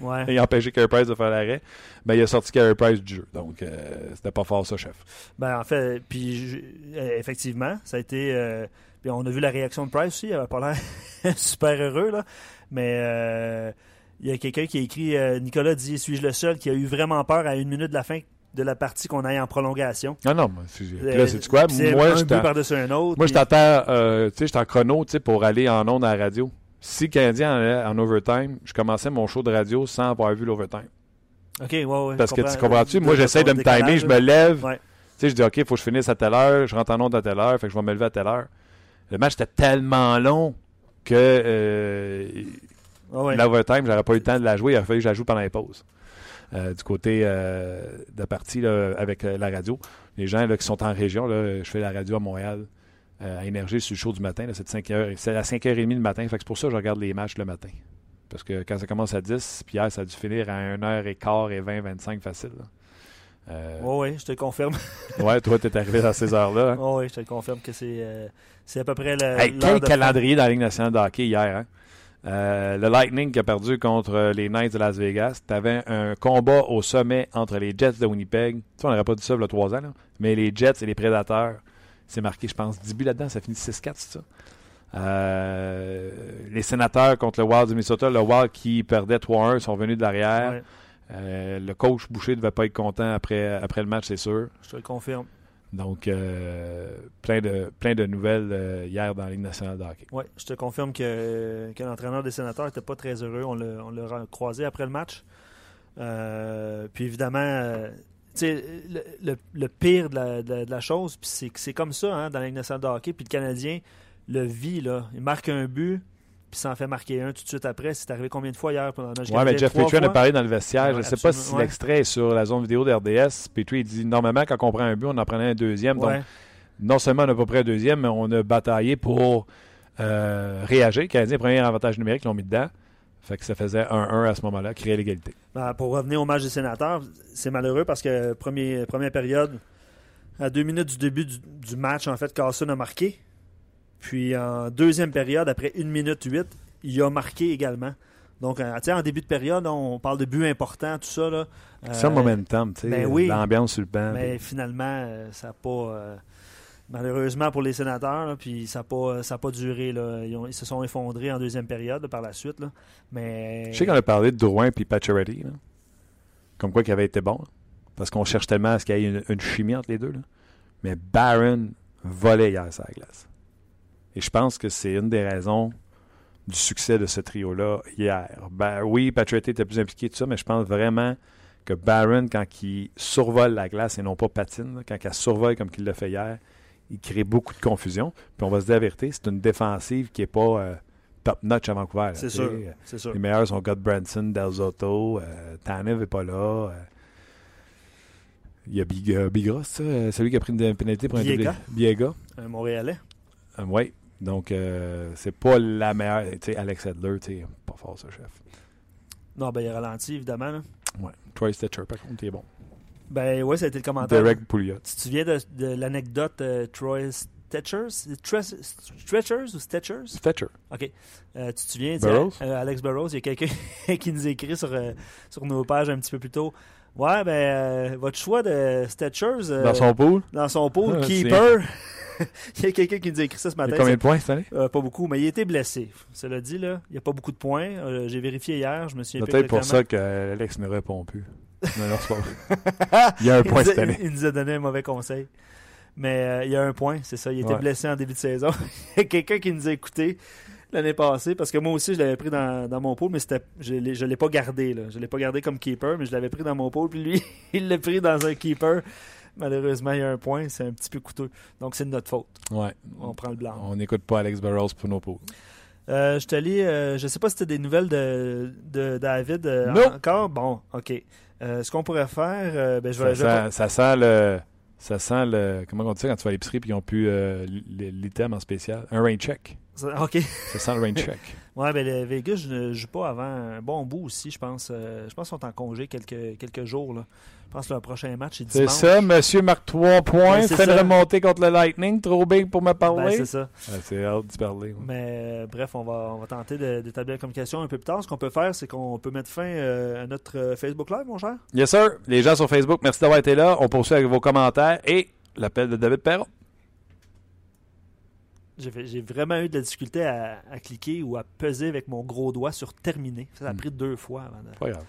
Ouais.
et empêcher Carey Price de faire l'arrêt, ben, il a sorti Carey Price du jeu. Donc, euh, c'était pas fort ça, chef.
Ben, en fait, puis euh, effectivement, ça a été. euh, puis on a vu la réaction de Price aussi, il avait pas l'air super heureux, là. Mais euh, il y a quelqu'un qui a écrit euh, Nicolas dit Suis-je le seul qui a eu vraiment peur à une minute de la fin de la partie qu'on aille en prolongation?
Non, non, c'est- puis
Euh,
là, c'est quoi? Moi, je
par-dessus un autre.
Moi, je t'entends, euh, tu sais, j'étais en chrono, tu sais, pour aller en ondes à la radio. Si le Canadien allait en overtime, je commençais mon show de radio sans avoir vu l'overtime.
Ok, ouais, ouais.
Parce que
comprends.
tu comprends-tu? Moi, j'essaie de me timer, je me lève.
Ouais.
Tu sais, je dis, OK, il faut que je finisse à telle heure, je rentre en onde à telle heure, fait que je vais me lever à telle heure. Le match était tellement long que euh,
Ouais,
l'overtime, j'aurais pas eu le temps de la jouer. Il aurait fallu que je la joue pendant les pauses. Euh, du côté euh, de partie là, avec euh, la radio. Les gens là, qui sont en région, là, je fais la radio à Montréal, à Énergie, sur le show du matin. C'est de 5 heures- c'est à 5h30 le matin. Fait que c'est pour ça que je regarde les matchs le matin. Parce que quand ça commence à 10, puis hier, ça a dû finir à 1h15 et 20, 25 facile.
Ouais, ouais, je te le confirme.
Ouais, toi, t'es arrivé à ces heures-là. hein.
Ouais, ouais, je te le confirme que c'est à peu près le.
Hey, quel calendrier dans la Ligue nationale de hockey hier. Hein? Euh, le Lightning qui a perdu contre les Knights de Las Vegas. Tu avais un combat au sommet entre les Jets de Winnipeg. Tu sais, on n'aurait pas dit ça il y a trois ans, là. mais les Jets et les Prédateurs. C'est marqué, je pense, 10 buts là-dedans. Ça finit 6-4, c'est ça? Euh, les sénateurs contre le Wild du Minnesota. Le Wild qui perdait 3-1 sont venus de l'arrière.
Ouais,
Euh, le coach Boucher ne devait pas être content après, après le match, c'est sûr.
je te le confirme.
Donc, euh, plein, de, plein de nouvelles euh, hier dans la Ligue nationale de hockey.
Oui, je te confirme que, que l'entraîneur des sénateurs n'était pas très heureux. On l'a croisé après le match. Euh, puis évidemment, le, le- pire de la, de de chose, c'est que c'est comme ça hein, dans la Ligue nationale de hockey. Puis le Canadien le vit. Là. Il marque un but, puis s'en fait marquer un tout de suite après. C'est arrivé combien de fois hier pendant le match
Ouais, mais? Jeff Petrie en a parlé dans le vestiaire. je ne sais pas si
ouais.
l'extrait est sur la zone vidéo de RDS. Petrie dit normalement, quand on prend un but, on en prenait un deuxième.
Ouais.
Donc, non seulement on n'a pas pris un deuxième, mais on a bataillé pour euh, réagir. Le Canadien, premier avantage numérique, ils l'ont mis dedans. Fait que ça faisait 1-1 à ce moment-là, créer l'égalité.
Ben, pour revenir au match des sénateurs, c'est malheureux parce que premier, première période, à deux minutes du début du, du match, en fait, Carlson a marqué. Puis en deuxième période, après une minute huit, il a marqué également. Donc, euh, en début de période, on parle de buts importants, tout ça. Là. Euh,
momentum, tu sais,
ben oui.
l'ambiance sur le banc.
Mais finalement, euh, ça n'a pas. euh, Malheureusement pour les sénateurs, là, puis ça n'a pas, ça a pas duré. Là. Ils, ont- ils se sont effondrés en deuxième période par la suite. Là. Mais
Je sais qu'on a parlé de Drouin puis Pacioretty, là. comme quoi qu'il avait été bon. Parce qu'on cherche tellement à ce qu'il y ait une, une chimie entre les deux. Mais Barron volait hier sur la glace. Et je pense que c'est une des raisons du succès de ce trio-là hier. Ben, oui, Pacioretty était plus impliqué de ça, mais je pense vraiment que Barron, quand il survole la glace et non pas patine, quand il survole comme il l'a fait hier, il crée beaucoup de confusion. Puis on va se dire la vérité, c'est une défensive qui n'est pas euh, top-notch à Vancouver.
c'est sûr. sûr.
Les meilleurs sont God Branson, Del Zotto, euh, Tanev n'est pas là. euh, il y a Big, Bigros, euh, celui qui a pris une pénalité pour un
Biega.
Biega.
Un Montréalais.
Oui. Donc, euh, c'est pas la meilleure. Tu sais, Alex Edler, tu sais, pas fort, ce chef.
Non, ben il a ralenti, évidemment. là.
Ouais. Troy Stitcher, par contre, il est bon.
Ben ouais, ça a été le commentaire.
Derek Pouliot.
Tu te souviens de, de l'anecdote euh, Troy Stetchers Tre- Stretchers ou Stetchers?
Stitcher.
OK. Euh, tu te souviens,
Burroughs?
euh, Alex Burroughs, il y a quelqu'un qui nous écrit sur, euh, sur nos pages un petit peu plus tôt. Ouais, ben, euh, votre choix de Stetchers euh,
Dans son pool,
dans son pool, keeper. il y a quelqu'un qui nous a écrit ça ce
il y
matin.
a combien de points cette année?
Euh, pas beaucoup, mais il a été blessé. Cela dit, là, il n'y a pas beaucoup de points. Euh, J'ai vérifié hier, je me suis
Peut-être pour ça qu'Alex ne répond plus. Non, non, c'est pas vrai. Il y a un point
a,
cette année.
il nous a donné un mauvais conseil. Mais euh, il y a un point, c'est ça. Il était
Ouais.
blessé en début de saison. il y a quelqu'un qui nous a écouté l'année passée, parce que moi aussi, je l'avais pris dans, dans mon pool, mais c'était, je ne l'ai pas gardé. Là. Je ne l'ai pas gardé comme keeper, mais je l'avais pris dans mon pool. Puis lui, il l'a pris dans un keeper. Malheureusement, il y a un point. C'est un petit peu coûteux. Donc, c'est de notre faute.
Ouais.
On prend le blanc.
On n'écoute pas Alex Burroughs pour nos pools.
Euh, je te lis, euh, je sais pas si c'était des nouvelles de, de David euh,
Non.
encore? Bon, ok. Euh, ce qu'on pourrait faire, euh, ben, je vais.
Ça
je
ça sent le. Ça sent le. Comment on dit ça quand tu vas à l'épicerie et ils ont pu l'item en spécial? Un rain check.
Ok.
Ça sent le rain check.
Ouais, ben le Vegas, je ne joue pas avant un bon bout aussi, je pense. Euh, je pense qu'ils sont en congé quelques, quelques jours. Là. Je pense que le prochain match est
C'est
dimanche.
ça, monsieur marque 3 points,
Ben, c'est
fait une
ça.
remontée contre le Lightning, trop big pour me
Ben,
parler.
c'est ça.
C'est hâte d'y parler. ouais.
Mais euh, bref, on va, on va tenter d'établir la communication un peu plus tard. Ce qu'on peut faire, c'est qu'on peut mettre fin euh, à notre Facebook Live, mon cher.
Yes, sir. Les gens sur Facebook, merci d'avoir été là. On poursuit avec vos commentaires et l'appel de David Perron.
J'ai vraiment eu de la difficulté à, à cliquer ou à peser avec mon gros doigt sur terminer. Ça a
Hmm.
pris deux fois avant de.
Pas grave.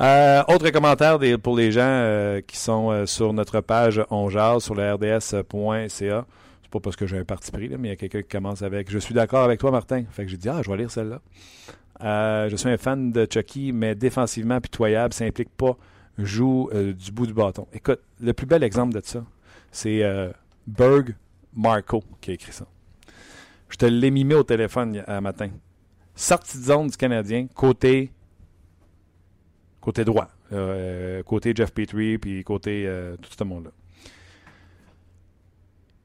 Euh, autre commentaire des- pour les gens euh, qui sont euh, sur notre page On Jase sur le rds.ca. C'est pas parce que j'ai un parti pris, là, mais il y a quelqu'un qui commence avec Je suis d'accord avec toi, Martin. Fait que j'ai dit Ah, je vais lire celle-là. Je suis un fan de Chucky, mais défensivement pitoyable, ça implique pas joue du bout du bâton. Écoute, le plus bel exemple de ça, c'est Berg Marco qui a écrit ça. Je te l'ai mimé au téléphone un matin. Sortie de zone du Canadien, côté côté droit, euh, côté Jeff Petrie, puis côté euh, tout ce monde-là.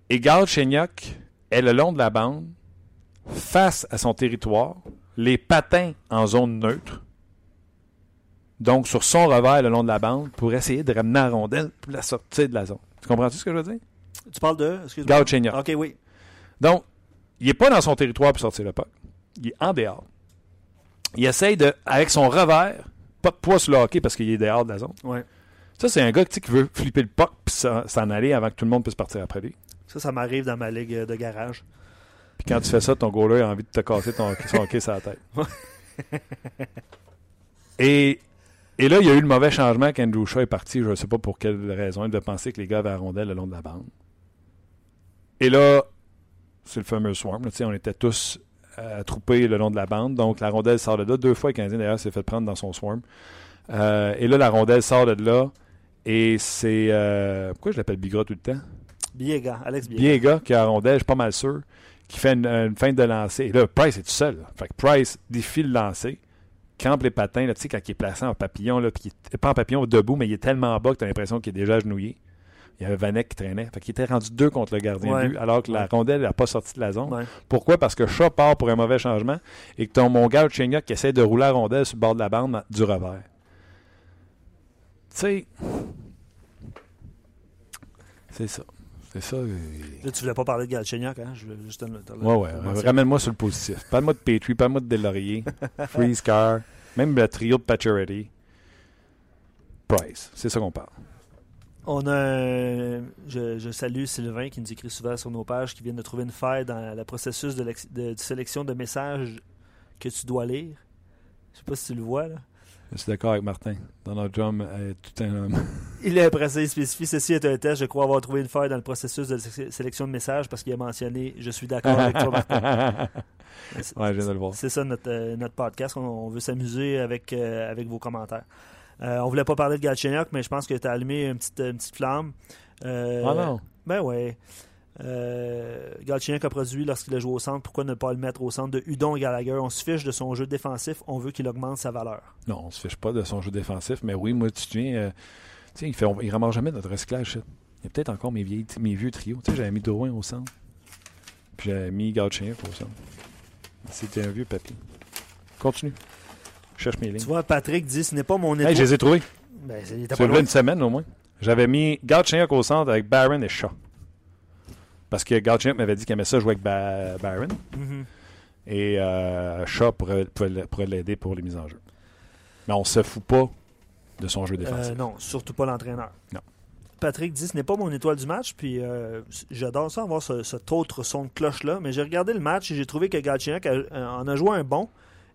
Et Gal est le long de la bande, face à son territoire, les patins en zone neutre, donc sur son revers le long de la bande, pour essayer de ramener la rondelle pour la sortir de la zone. Tu comprends-tu ce que je veux dire?
Tu parles de. Excuse-moi.
Gal Chenyok.
Ok, oui.
Donc, il n'est pas dans son territoire pour sortir le puck. Il est en dehors. Il essaye de, avec son revers, pas de poids sur le hockey parce qu'il est dehors de la zone.
Ouais.
Ça, c'est un gars qui veut flipper le puck puis s'en aller avant que tout le monde puisse partir après lui.
Ça, ça m'arrive dans ma ligue de garage.
Puis quand tu fais ça, ton goaler a envie de te casser ton, son hockey sur la tête. et, et là, il y a eu le mauvais changement qu'Andrew Shaw est parti. Je ne sais pas pour quelle raison. Il devait penser que les gars avaient la rondelle le long de la bande. Et là, c'est le fameux swarm. là, on était tous euh, attroupés le long de la bande. Donc, la rondelle sort de là. Deux fois, le Canadien, d'ailleurs, s'est fait prendre dans son swarm. Euh, et là, la rondelle sort de là. Et c'est... euh, pourquoi je l'appelle Bigra tout le temps?
Biega, Alex Biega.
Biega qui a la rondelle, je suis pas mal sûr, qui fait une, une feinte de lancer. Et là, Price est tout seul. là. Fait que Price défie le lancer, campe les patins, là, tu sais, quand il est placé en papillon, là, puis il est pas en papillon debout, mais il est tellement bas que tu as l'impression qu'il est déjà agenouillé. Il y avait Vanek qui traînait. Fait qu'il était rendu deux contre le gardien
Ouais.
de but, alors que la rondelle n'a pas sorti de la zone.
Ouais.
Pourquoi? Parce que Shaw part pour un mauvais changement et que ton mon gars Chenyok qui essaie de rouler la rondelle sur le bord de la bande du revers. Tu sais, c'est ça. C'est ça.
Là, tu voulais pas parler de Galchenyuk, hein? Je voulais juste te
Ouais, ouais. Ramène-moi sur le positif. Parle-moi de Petrie, parle-moi de Delaurier, Freeze Car, même le trio de Pacioretty. Price. C'est ça qu'on parle.
On a un- je, je salue Sylvain qui nous écrit souvent sur nos pages qui vient de trouver une faille dans le processus de, l'ex- de- de sélection de messages que tu dois lire. Je sais pas si tu le vois là.
Je suis d'accord avec Martin. Donald Trump est tout un homme.
Il ça, il spécifie ceci est un test. Je crois avoir trouvé une faille dans le processus de sé- sélection de messages parce qu'il a mentionné je suis d'accord avec toi, Martin.
Ouais, je viens de le voir.
C'est ça notre, euh, notre podcast. On, on veut s'amuser avec, euh, avec vos commentaires. Euh, on voulait pas parler de Galchenyuk, mais je pense que tu as allumé une petite, une petite flamme. Euh,
Ah non.
Ben ouais. Euh, Galchenyuk a produit lorsqu'il a joué au centre. Pourquoi ne pas le mettre au centre de Udon et Gallagher? On se fiche de son jeu défensif. On veut qu'il augmente sa valeur.
Non, on se fiche pas de son jeu défensif, mais oui, moi, tu te souviens, euh, il, fait, il ramasse jamais notre recyclage. Il y a peut-être encore mes, vieilles, mes vieux trios. Tu sais, j'avais mis Drouin au centre, puis j'avais mis Gauthier au centre. C'était un vieux papier. Continue. Je cherche mes lignes.
Tu vois, Patrick dit ce n'est pas mon étoile.
Hey, je les ai trouvés.
Ben,
Ça
pas
une semaine au moins. J'avais mis Gauthier au centre avec Barron et Shaw. Parce que Gauthier m'avait dit qu'il aimait ça jouer avec Ba- Barron.
Mhm.
Et euh, Shaw pourrait, l'aider pour les mises en jeu. Mais on se fout pas de son jeu défensif.
Euh, non, surtout pas l'entraîneur.
Non.
Patrick dit ce n'est pas mon étoile du match, puis euh, j'adore ça, avoir ce, cet autre son de cloche-là, mais j'ai regardé le match et j'ai trouvé que euh, en a joué un bon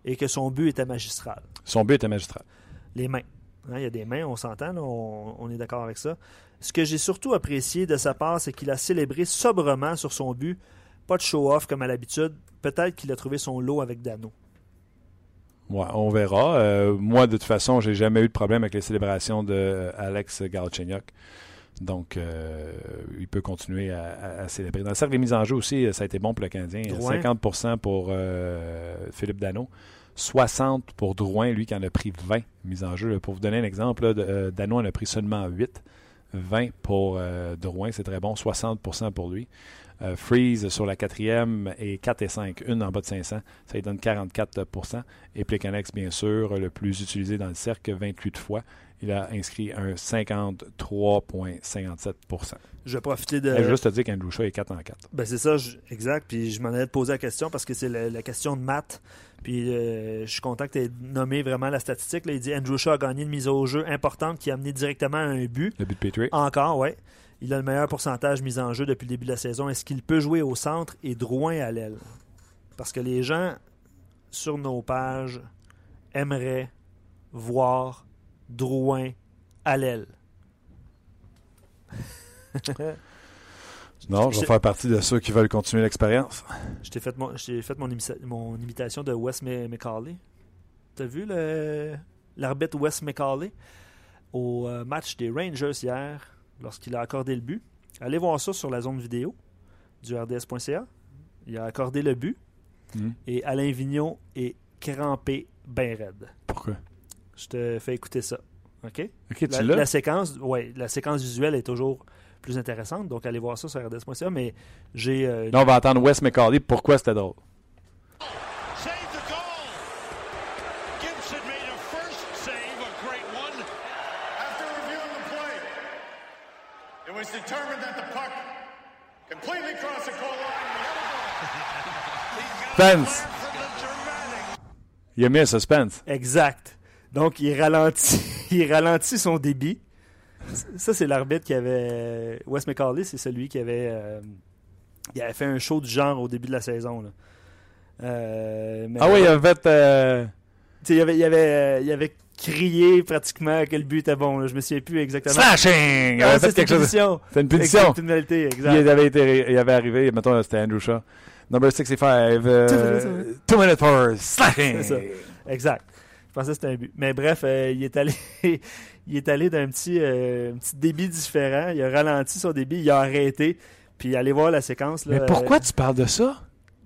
et que son but était magistral.
Son but était magistral.
Les mains. Hein, il y a des mains, on s'entend, on est d'accord avec ça. Ce que j'ai surtout apprécié de sa part, c'est qu'il a célébré sobrement sur son but. Pas de show-off comme à l'habitude. Peut-être qu'il a trouvé son lot avec Dano.
Ouais, on verra. Euh, moi, de toute façon, j'ai jamais eu de problème avec les célébrations de euh, Alex Galchenyuk. Donc, euh, il peut continuer à, à- à célébrer. Dans le cercle des mises en jeu aussi, euh, ça a été bon pour le Canadien.
Drouin.
50% pour euh, Philippe Dano. 60 pour Drouin, lui qui en a pris 20 mises en jeu. Pour vous donner un exemple, là, euh, Dano en a pris seulement 8. 20 pour Drouin, c'est très bon. 60% pour lui. Euh, Freeze sur la quatrième et 4 et 5, une en bas de 500, ça lui donne 44% Et Plekanex, bien sûr, le plus utilisé dans le cercle, 28 fois. Il a inscrit un 53,57
Je vais profiter de.
Je juste te dire qu'Andrew Shaw est 4 en 4.
Ben c'est ça, je- exact. Puis je m'en allais te poser la question parce que c'est la, la question de maths. Puis euh, je suis content que tu aies nommé vraiment la statistique. Là, il dit Andrew Shaw a gagné une mise au jeu importante qui a amené directement à un but.
Le but de Petrie.
Encore, ouais. Il a le meilleur pourcentage mise en jeu depuis le début de la saison. Est-ce qu'il peut jouer au centre et Drouin à l'aile? Parce que les gens sur nos pages aimeraient voir Drouin à l'aile.
Non, je vais faire partie de ceux qui veulent continuer l'expérience.
Je t'ai fait mon, je t'ai fait mon, imita- mon imitation de Wes McCauley. T'as vu le, l'arbitre Wes McCauley au euh, match des Rangers hier, lorsqu'il a accordé le but? Allez voir ça sur la zone vidéo du RDS.ca. Il a accordé le but
Hmm.
et Alain Vignon est crampé bien raide.
Pourquoi?
Je te fais écouter ça. OK?
Ok, tu
La,
l'as?
la séquence, ouais, la séquence visuelle est toujours plus intéressante, donc allez voir ça sur RDS.ca, mais j'ai... euh,
Là, on va entendre Wes McCauley. Pourquoi c'était drôle? Suspense! Il a mis un suspense.
Exact. Donc, il ralentit, il ralentit son débit. Ça, c'est l'arbitre qui avait. Wes McCauley, c'est celui qui avait. euh, il avait fait un show du genre au début de la saison. là. Euh, mais-
Ah oui, il a fait. euh,
il avait, il, avait, il avait crié pratiquement que le but était bon. là. Je me souviens plus exactement.
Slashing! Il
Ah,
avait fait quelque
une
chose.
pétition.
C'est une pétition.
Exact, une pénalité, exact.
Il avait, été, il avait arrivé, mettons, c'était Andrew Shaw. Number 65, euh, two minutes for slashing!
C'est ça. Exact. Je pensais que c'était un but. Mais bref, euh, il est allé, il est allé d'un petit, euh, petit débit différent. Il a ralenti son débit, il a arrêté. Puis allez voir la séquence. Là,
Mais pourquoi
Euh,
tu parles de ça?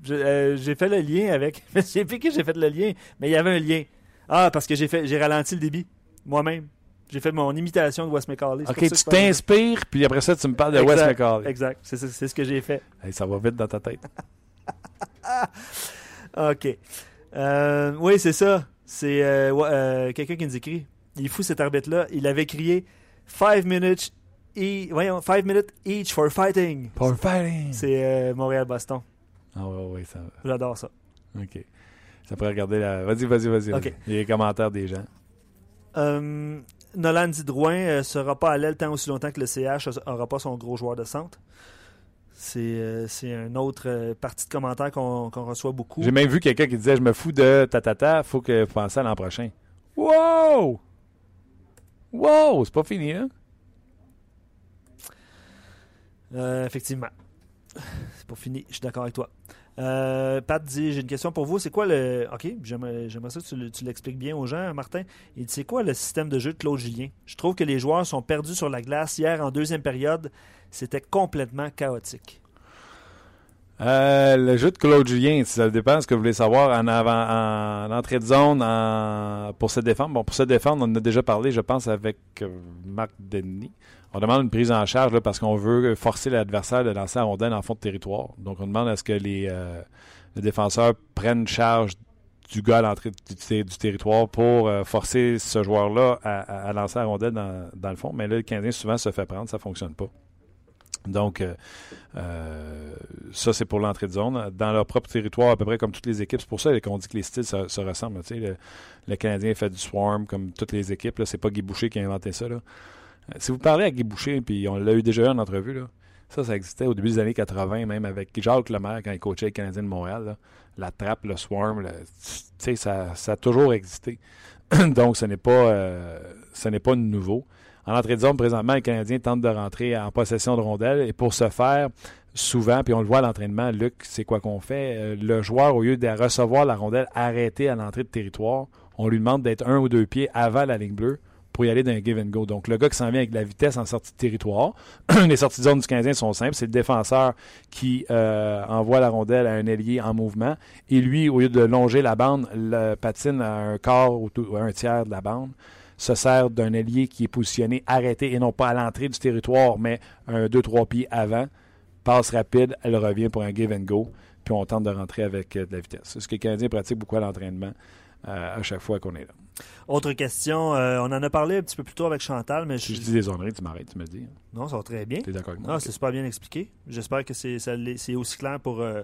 euh, j'ai fait le lien avec. Plus que j'ai fait le lien, mais il y avait un lien. Ah, parce que j'ai fait, j'ai ralenti le débit moi-même. J'ai fait mon imitation de Wes McCauley.
Ok, tu t'inspires, puis après ça, tu me parles de Wes
Exact,
McCauley.
Exact. C'est, c'est- c'est ce que j'ai fait.
Hey, ça va vite dans ta tête.
OK. Euh, oui, c'est ça. C'est euh, euh, quelqu'un qui nous écrit. Il est fou cet arbitre-là. Il avait crié 5 minutes, e- voyons, five minutes each for fighting.
For fighting!
C'est Montréal-Boston.
Ah ouais, ouais, ça va.
J'adore ça.
Ok. Ça pourrait regarder la. Vas-y, vas-y, vas-y.
Ok.
vas-y. Il y a les commentaires des gens.
Euh, Nolan Didrouin ne sera pas à l'aile tant aussi longtemps que le CH n'aura pas son gros joueur de centre. C'est euh, c'est une autre euh, partie de commentaires qu'on qu'on reçoit beaucoup.
J'ai même vu quelqu'un qui disait Je me fous de tatata, faut que vous pensiez à l'an prochain. Wow! Wow! C'est pas fini, hein?
Euh, effectivement. C'est pas fini, je suis d'accord avec toi. Euh, Pat dit J'ai une question pour vous. C'est quoi le. Ok, j'aimerais ça que tu, le- tu l'expliques bien aux gens, Martin. C'est quoi le système de jeu de Claude Julien? Je trouve que les joueurs sont perdus sur la glace. Hier, en deuxième période, c'était complètement chaotique.
Euh, le jeu de Claude Julien, ça dépend de ce que vous voulez savoir en avant, en entrée de zone, pour se défendre. Bon, pour se défendre, on en a déjà parlé, je pense, avec euh, Marc Denis. On demande une prise en charge là, parce qu'on veut forcer l'adversaire de lancer la rondelle en fond de territoire. Donc, on demande à ce que les, euh, défenseurs prennent charge du gars à l'entrée du, territoire pour euh, forcer ce joueur-là à, lancer la rondelle dans, le fond. Mais là, le Canadien souvent se fait prendre, ça ne fonctionne pas. Donc, euh, ça, c'est pour l'entrée de zone. Dans leur propre territoire, à peu près comme toutes les équipes. C'est pour ça qu'on dit que les styles se, se ressemblent. Le, Canadien fait du swarm comme toutes les équipes. là. C'est pas Guy Boucher qui a inventé ça. Là. Si vous parlez à Guy Boucher, puis on l'a eu déjà eu en entrevue, là, ça, ça existait au début des années 80, même avec Jacques Lemaire quand il coachait le Canadien de Montréal. La trappe, le swarm, le- ça, ça a toujours existé. Donc, ce n'est pas, euh, ce n'est pas nouveau. En entrée de zone, présentement, le Canadien tente de rentrer en possession de rondelles. Et pour ce faire, souvent, puis on le voit à l'entraînement, Luc, c'est quoi qu'on fait? Euh, le joueur, au lieu de recevoir la rondelle arrêtée à l'entrée de territoire, on lui demande d'être un ou deux pieds avant la ligne bleue pour y aller d'un give and go. Donc, le gars qui s'en vient avec de la vitesse en sortie de territoire, les sorties de zone du Canadien sont simples. C'est le défenseur qui euh, envoie la rondelle à un ailier en mouvement. Et lui, au lieu de longer la bande, le patine à un quart ou un tiers de la bande se sert d'un ailier qui est positionné arrêté et non pas à l'entrée du territoire, mais un 2-3 pieds avant. Passe rapide, elle revient pour un give and go, puis on tente de rentrer avec euh, de la vitesse. C'est ce que les Canadiens pratiquent beaucoup à l'entraînement euh, à chaque fois qu'on est là.
Autre question, euh, on en a parlé un petit peu plus tôt avec Chantal, mais
Si
je,
je dis des tu m'arrêtes, tu me dis.
non, ça va très bien.
Tu es d'accord avec moi? Ok.
c'est super bien expliqué. J'espère que c'est ça l'est- c'est aussi clair pour, euh,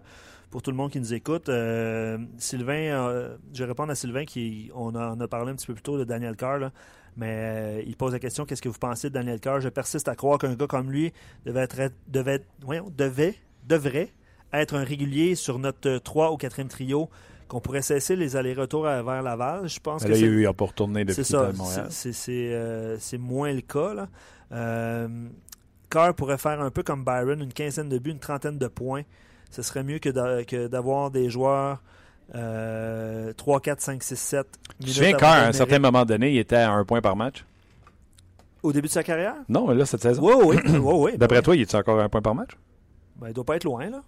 pour tout le monde qui nous écoute. Euh, Sylvain, je vais répondre à Sylvain qui on en a parlé un petit peu plus tôt de Daniel Carr, là, mais il pose la question qu'est-ce que vous pensez de Daniel Carr Je persiste à croire qu'un gars comme lui devait être, devait, voyons, devait, devrait être un régulier sur notre 3 ou 4e trio, qu'on pourrait cesser les allers-retours vers Laval. Je pense
Mais
que
là, il n'a pas retourné depuis
ça.
Montréal.
c'est- euh, moins le cas. Là. Euh, Carr pourrait faire un peu comme Byron, une quinzaine de buts, une trentaine de points. Ce serait mieux que d'a- que d'avoir des joueurs euh, 3, 4, 5, 6, 7.
Tu te souviens, quand, à un certain moment donné, il était à un point par match?
Au début de sa carrière?
Non, là, cette saison.
Oui, oui. oui, oui.
D'après toi, il est encore à un point par match?
Ben, il doit pas être loin. Là.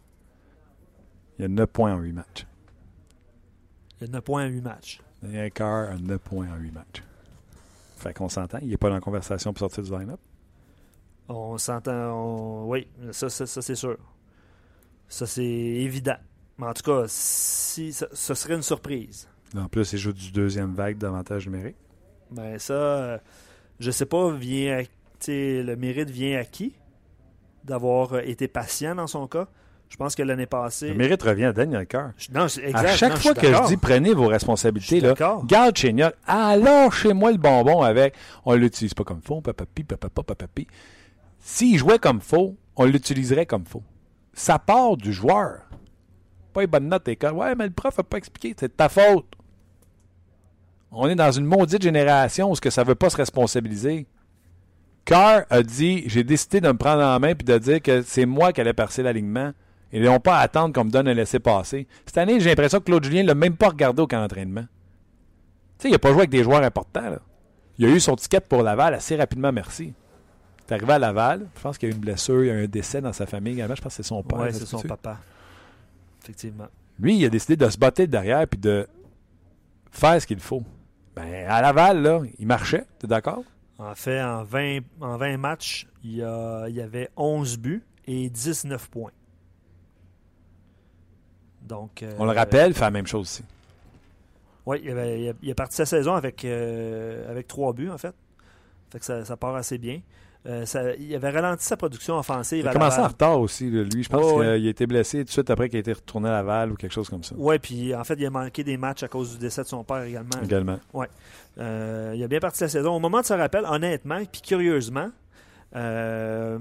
Il y a 9 points en 8 matchs.
Il y a 9 points à 8 matchs.
Daniel Carr a 9 points en 8 matchs. Fait qu'on s'entend, il n'est pas dans la conversation pour sortir du line-up?
On s'entend. on- Oui, ça, ça, ça, c'est sûr. Ça, c'est évident. Mais en tout cas, si, ça- ce serait une surprise.
En plus, il joue du deuxième vague d'avantage numérique.
Ben ça, euh, je sais pas, vient à- le mérite vient à qui d'avoir été patient dans son cas? Je pense que l'année passée.
Le mérite revient à Daniel.
Je- Non, exact.
à chaque
non,
fois que je dis prenez vos responsabilités, là, garde Chéniac, alors chez moi le bonbon avec. On l'utilise pas comme faux, papapi, papapa, papapi. S'il jouait comme faux, on l'utiliserait comme faux. Ça part du joueur. Pas une bonne note, école. Ouais, mais le prof n'a pas expliqué. C'est de ta faute. On est dans une maudite génération où ce que ça veut pas se responsabiliser. Carr a dit J'ai décidé de me prendre en main et de dire que c'est moi qui allais percer l'alignement. Ils n'ont pas à attendre qu'on me donne un laisser-passer. Cette année, j'ai l'impression que Claude Julien ne l'a même pas regardé au camp d'entraînement. Tu sais, il n'a pas joué avec des joueurs importants. là. Il a eu son ticket pour Laval assez rapidement, merci. Il est arrivé à Laval. Je pense qu'il y a eu une blessure, il y a eu un décès dans sa famille également. Je pense que c'est son père. Ça
c'est son papa. Effectivement.
Lui, il a décidé de se botter derrière puis de faire ce qu'il faut. Ben, à Laval, là, il marchait. T'es d'accord?
En fait, en 20, en 20 matchs, il y, a- il y avait 11 buts et 19 points. Donc, euh,
On le rappelle, il fait la même chose aussi.
Oui, il, a, il a parti sa saison avec, euh, avec 3 buts, en fait. Fait que ça, ça part assez bien. euh, ça- il avait ralenti sa production offensive.
Il a commencé en retard aussi, lui. Je pense qu'il
ouais.
a été blessé tout de suite après qu'il a été retourné à Laval ou quelque chose comme ça.
Ouais, puis en fait, il a manqué des matchs à cause du décès de son père également.
Également.
Ouais. Euh, il a bien parti la saison. Au moment de ce rappel, honnêtement, puis curieusement, euh,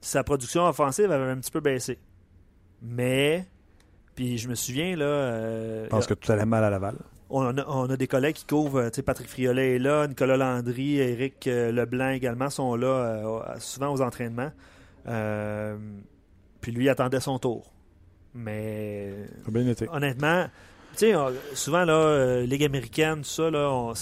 sa production offensive avait un petit peu baissé. Mais, puis je me souviens, là. euh,
Je pense que tout allait mal à Laval.
on a, on a des collègues qui couvrent, euh, tu sais, Patrick Friolet est là, Nicolas Landry, Éric euh, Leblanc également sont là euh, souvent aux entraînements. Euh, puis lui il attendait son tour. Mais
Ça a bien été.
honnêtement, tu sais, souvent là, euh, Ligue américaine, tout ça, là, on-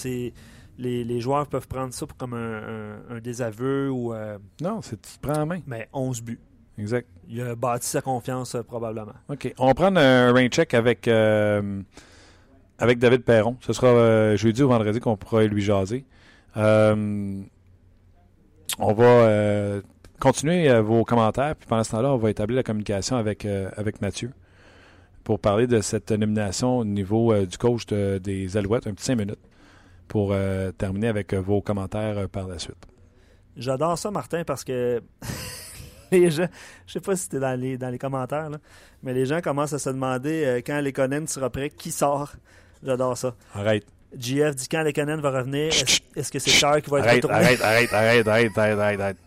les, les joueurs peuvent prendre ça pour comme un, un- un désaveu ou euh,
Non, c'est tu te prends en main.
mais 11 buts.
Exact.
Il a bâti sa confiance euh, probablement.
OK. On va prendre un rain check avec, euh, avec David Perron. Ce sera euh, jeudi ou vendredi qu'on pourra lui jaser. On va continuer vos commentaires. Puis pendant ce temps-là, on va établir la communication avec, avec Mathieu pour parler de cette nomination au niveau du coach de- des Alouettes. Un petit cinq minutes pour terminer avec vos commentaires par la suite.
J'adore ça, Martin, parce que les gens, je sais pas si c'était dans les, dans les commentaires, là, mais les gens commencent à se demander euh, quand Lekonen sera prêt, qui sort. J'adore ça.
Arrête.
JF dit quand Lekonen va revenir, est-ce que c'est Charles qui va être
Arrête,
retourné?
arrête, arrête, arrête, arrête, arrête, arrête, arrête.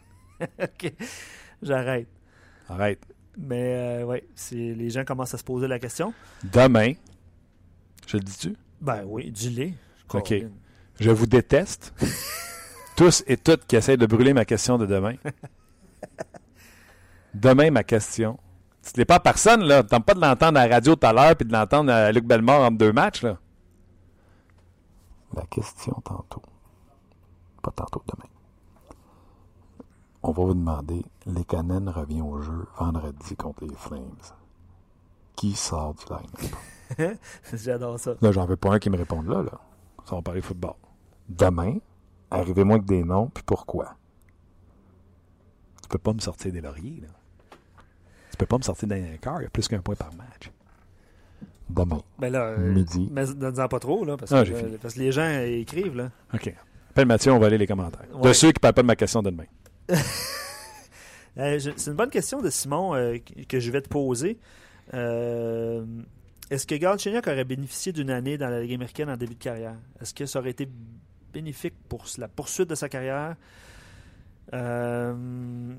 ok, j'arrête.
Arrête.
Mais euh, ouais, les gens commencent à se poser la question.
Demain, je le dis-tu?
Ben oui, du lait.
OK. Je vous déteste. Tous et toutes qui essayent de brûler ma question de demain. Demain, ma question. Ce n'est pas personne, là. T'as pas de l'entendre à la radio tout à l'heure puis de l'entendre à Luc Bellemare entre deux matchs, là. La question tantôt. Pas tantôt, demain. On va vous demander, les Cannes revient au jeu vendredi contre les Flames. Qui sort du line
J'adore ça.
Là, j'en veux pas un qui me réponde là, là. Ça va parler football. Demain, arrivez-moi avec des noms, puis pourquoi? Tu peux pas me sortir des lauriers, là. Peux pas me sortir d'un quart, il y a plus qu'un point par match. Demain.
Ben là, euh,
Midi.
Mais pas trop, là, parce,
Ah,
que, euh, parce que les gens euh, écrivent, là.
OK. Appelle Mathieu, on va aller les commentaires. De
Ouais.
ceux qui parlent pas de ma question de demain.
Euh, je- c'est une bonne question de Simon euh, que que je vais te poser. Euh, Est-ce que Galchenyuk aurait bénéficié d'une année dans la Ligue américaine en début de carrière? Est-ce que ça aurait été bénéfique pour la poursuite de sa carrière? Euh,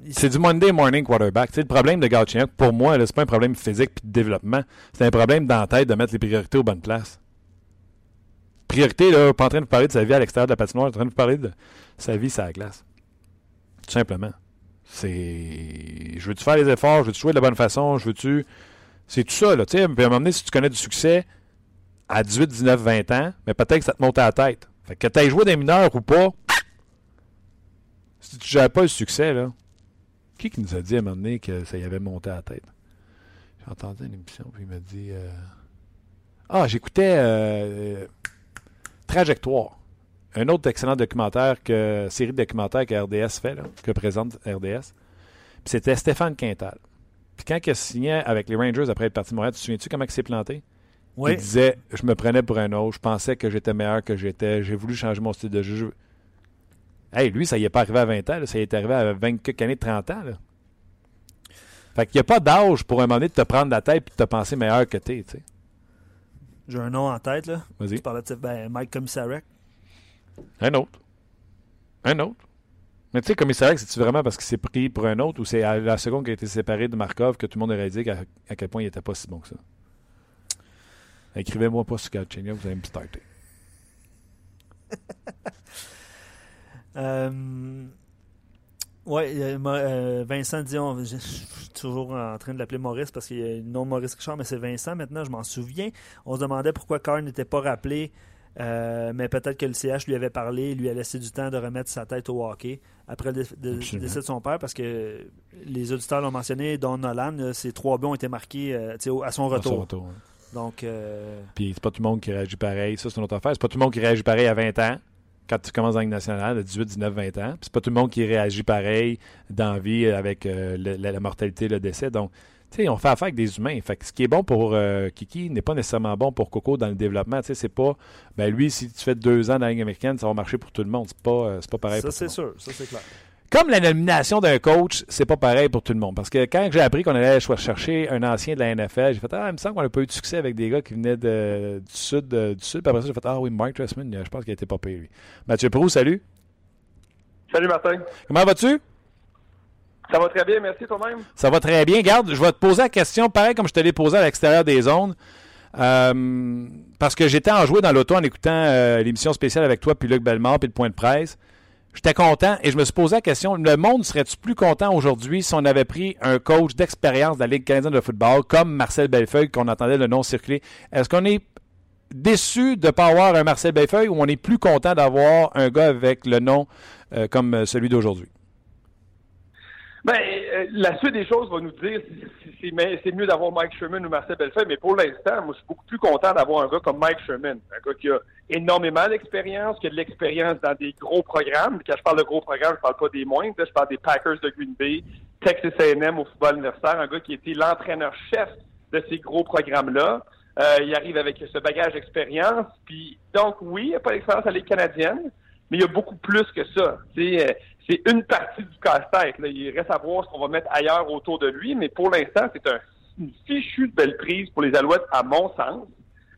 C'est du Monday morning quarterback. Tu sais, le problème de Galchenyuk, pour moi, c'est pas un problème physique puis de développement. C'est un problème dans la tête de mettre les priorités aux bonnes places. Priorité, là, pas en train de vous parler de sa vie à l'extérieur de la patinoire, en train de vous parler de sa vie sur la glace. Tout simplement. C'est. Je veux-tu faire les efforts? Je veux-tu jouer de la bonne façon? Je veux-tu. C'est tout ça, là. Puis à un moment donné, si tu connais du succès à 18, 19, 20 ans, mais peut-être que ça te monte à la tête. Fait que tu aies joué des mineurs ou pas, si tu gères pas le succès, là, qui qui nous a dit à un moment donné que ça y avait monté à la tête? J'ai entendu une émission, puis il m'a dit... euh, Ah, j'écoutais euh, Trajectoire, un autre excellent documentaire, que série de documentaires que RDS fait, là, que présente RDS. Puis c'était Stéphane Quintal. Puis quand il a signé avec les Rangers après être parti de Montréal, tu te souviens-tu comment il s'est planté?
Oui.
Il disait, je me prenais pour un autre, je pensais que j'étais meilleur que j'étais, j'ai voulu changer mon style de jeu. Hey, lui, ça y est pas arrivé à 20 ans, là, ça y est arrivé à 20 quelques années, 30 ans. Là. Fait qu'il n'y a pas d'âge pour un moment donné de te prendre la tête et de te penser meilleur que t'es, tu sais.
J'ai un nom en tête, là.
Vas-y.
Tu parlais de ben, Mike Commissarek.
Un autre. Un autre. Mais tu sais, commissaire, c'est-tu vraiment parce qu'il s'est pris pour un autre ou c'est à la seconde qu'il a été séparé de Markov que tout le monde aurait dit à, à quel point il n'était pas si bon que ça? Écrivez-moi pas sur Galchenyuk, vous allez me starter.
Euh, ouais, euh, Vincent Dion, je je suis toujours en train de l'appeler Maurice parce qu'il y a le nom de Maurice Richard, mais c'est Vincent maintenant, je m'en souviens. On se demandait pourquoi Carr n'était pas rappelé, euh, mais peut-être que le CH lui avait parlé, lui a laissé du temps de remettre sa tête au hockey après le décès de son père parce que les auditeurs l'ont mentionné, Don Nolan, ses trois buts ont été marqués euh, à son
À son
retour.
hein.
Donc,
Puis c'est pas tout le monde qui réagit pareil. Ça, c'est une autre affaire. C'est pas tout le monde qui réagit pareil à 20 ans, quand tu commences dans la nationale, de 18, 19, 20 ans. C'est pas tout le monde qui réagit pareil dans la vie avec euh, le- la, la mortalité, le décès. Donc, tu sais, on fait affaire avec des humains. Fait que ce qui est bon pour euh, Kiki n'est pas nécessairement bon pour Coco dans le développement. Tu sais, c'est pas, ben lui, si tu fais deux ans dans la Ligue américaine, ça va marcher pour tout le monde. C'est pas, euh, c'est pas pareil
ça
pour
c'est sûr, ça c'est clair.
Comme la nomination d'un coach, c'est pas pareil pour tout le monde. Parce que quand j'ai appris qu'on allait chercher un ancien de la NFL, j'ai fait Ah, il me semble qu'on n'a pas eu de succès avec des gars qui venaient de, du sud. de- du sud. Puis après ça, j'ai fait Ah oui, Mark Tressman, je pense qu'il a été pas pire, lui. Mathieu Prou, salut.
Salut Martin.
Comment vas-tu?
Ça va très bien, merci toi-même?
Ça va très bien. Garde, je vais te poser la question pareil comme je te l'ai posée à l'extérieur des zones. Euh, parce que j'étais enjoué dans l'auto en écoutant euh, l'émission spéciale avec toi, puis Luc Bellemare, puis le point de presse. J'étais content et je me suis posé la question, le monde serait-tu plus content aujourd'hui si on avait pris un coach d'expérience de la Ligue canadienne de football comme Marcel Bellefeuille, qu'on entendait le nom circuler? Est-ce qu'on est déçu de ne pas avoir un Marcel Bellefeuille ou on est plus content d'avoir un gars avec le nom euh, comme celui d'aujourd'hui?
Ben, euh, la suite des choses va nous dire si, si- si- c'est mieux d'avoir Mike Sherman ou Marcel Bellefeuille, mais pour l'instant, moi, je suis beaucoup plus content d'avoir un gars comme Mike Sherman, un gars qui a énormément d'expérience, qui a de l'expérience dans des gros programmes. Quand je parle de gros programmes, je parle pas des moindres, là, je parle des Packers de Green Bay, Texas A&M au football universitaire, un gars qui était l'entraîneur-chef de ces gros programmes-là. Euh, il arrive avec ce bagage d'expérience, puis donc oui, il n'a pas d'expérience à Ligue canadienne, mais il y a beaucoup plus que ça. Euh, c'est une partie du casse-tête. Il reste à voir ce qu'on va mettre ailleurs autour de lui, mais pour l'instant, c'est un, une fichue de belle prise pour les Alouettes, à mon sens.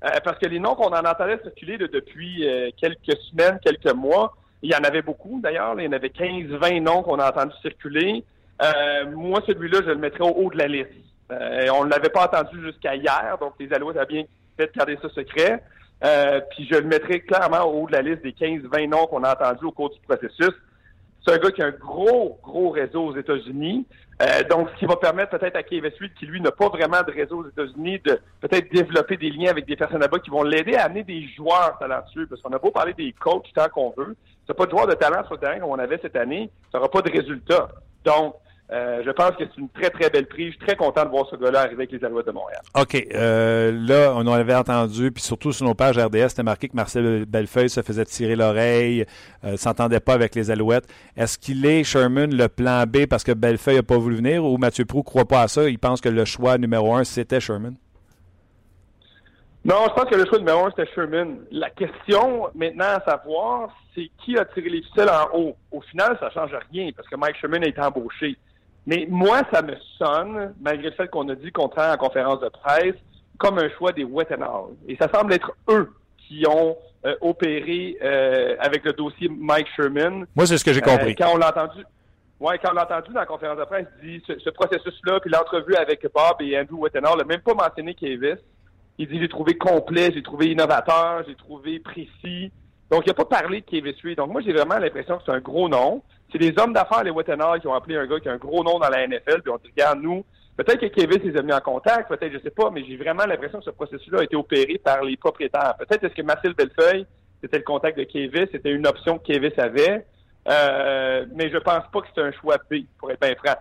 Euh, parce que les noms qu'on en entendait circuler depuis euh, quelques semaines, quelques mois, il y en avait beaucoup d'ailleurs. Il y en avait 15-20 noms qu'on a entendu circuler. Euh, moi, celui-là, je le mettrais au haut de la liste. Euh, on ne l'avait pas entendu jusqu'à hier, donc les Alouettes avaient bien fait de garder ça secret. Euh, puis je le mettrais clairement au haut de la liste des 15-20 noms qu'on a entendus au cours du processus. C'est un gars qui a un gros, gros réseau aux États-Unis. Euh, donc, ce qui va permettre peut-être à Kevin Sweet, qui lui n'a pas vraiment de réseau aux États-Unis, de peut-être développer des liens avec des personnes là-bas qui vont l'aider à amener des joueurs talentueux. Parce qu'on a beau parler des coachs tant qu'on veut. Si pas de joueurs de talent sur le terrain comme on avait cette année, ça n'aura pas de résultat. Donc, euh, je pense que c'est une très, très belle prise. Je suis très content de voir ce gars-là arriver avec les Alouettes de Montréal.
OK. euh, là, on en avait entendu, puis surtout sur nos pages RDS, c'était marqué que Marcel Bellefeuille se faisait tirer l'oreille, euh, s'entendait pas avec les Alouettes. Est-ce qu'il est, Sherman, le plan B parce que Bellefeuille n'a pas voulu venir ou Mathieu Prou croit pas à ça? Il pense que le choix numéro un, c'était Sherman?
Non, je pense que le choix numéro un, c'était Sherman. La question maintenant à savoir, c'est qui a tiré les ficelles en haut. Au final, ça change rien parce que Mike Sherman a été embauché. Mais moi, ça me sonne, malgré le fait qu'on a dit contraire en conférence de presse, comme un choix des Wettenhall. Et ça semble être eux qui ont euh, opéré euh, avec le dossier Mike Sherman.
Moi, c'est ce que j'ai compris.
Euh, quand on l'a entendu, ouais, quand on l'a entendu dans la conférence de presse, il dit ce, ce processus-là, puis l'entrevue avec Bob et Andrew Wettenhall, n'a même pas mentionné Kavis. Il dit j'ai trouvé complet, j'ai trouvé innovateur, j'ai trouvé précis. Donc, il n'a pas parlé de Kavis Reed. Donc, moi, j'ai vraiment l'impression que c'est un gros nom. C'est des hommes d'affaires, les Wettenhall, qui ont appelé un gars qui a un gros nom dans la NFL, puis on dit, regarde, nous, peut-être que Kavis les a mis en contact, peut-être, je sais pas, mais j'ai vraiment l'impression que ce processus-là a été opéré par les propriétaires. Peut-être est-ce que Marcel Bellefeuille, c'était le contact de Kavis, c'était une option que Kavis avait. Euh, mais je pense pas que c'est un choix B, pour être bien franc.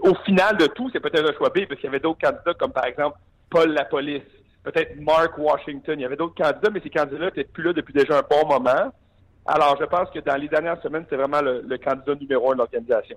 Au final de tout, c'est peut-être un choix B, parce qu'il y avait d'autres candidats, comme par exemple Paul Lapolice, peut-être Mark Washington. Il y avait d'autres candidats, mais ces candidats n'étaient plus là depuis déjà un bon moment. Alors, je pense que dans les dernières semaines, c'est vraiment le, candidat numéro un de l'organisation.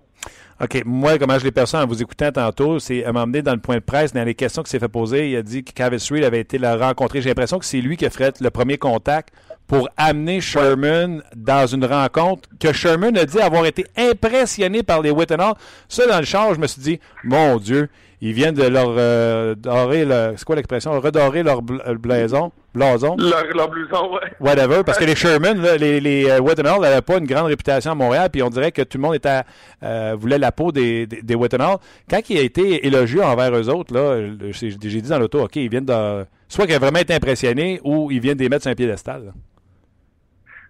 OK. Moi, comment je l'ai perçu en vous écoutant tantôt, c'est à m'emmener dans le point de presse, dans les questions qu'il s'est fait poser, il a dit que Cavis Reed avait été le rencontrer. J'ai l'impression que c'est lui qui a fait le premier contact pour amener Sherman dans une rencontre que Sherman a dit avoir été impressionné par les Wittenhall. Ça, dans le char, je me suis dit, mon Dieu, ils viennent de leur euh, dorer, le- c'est quoi l'expression, redorer leur bl- euh, blason, blason.
Leur, leur blouson, ouais.
Whatever, parce que les Sherman, là, les, les euh, Wettenhall n'avaient pas une grande réputation à Montréal, puis on dirait que tout le monde était, euh, voulait la peau des, des, des Wettenhall. Quand il a été élogieux envers eux autres, là, j'ai dit dans l'auto, OK, ils viennent de. Soit qu'ils ont vraiment été impressionnés ou ils viennent des mettre sur un piédestal. là.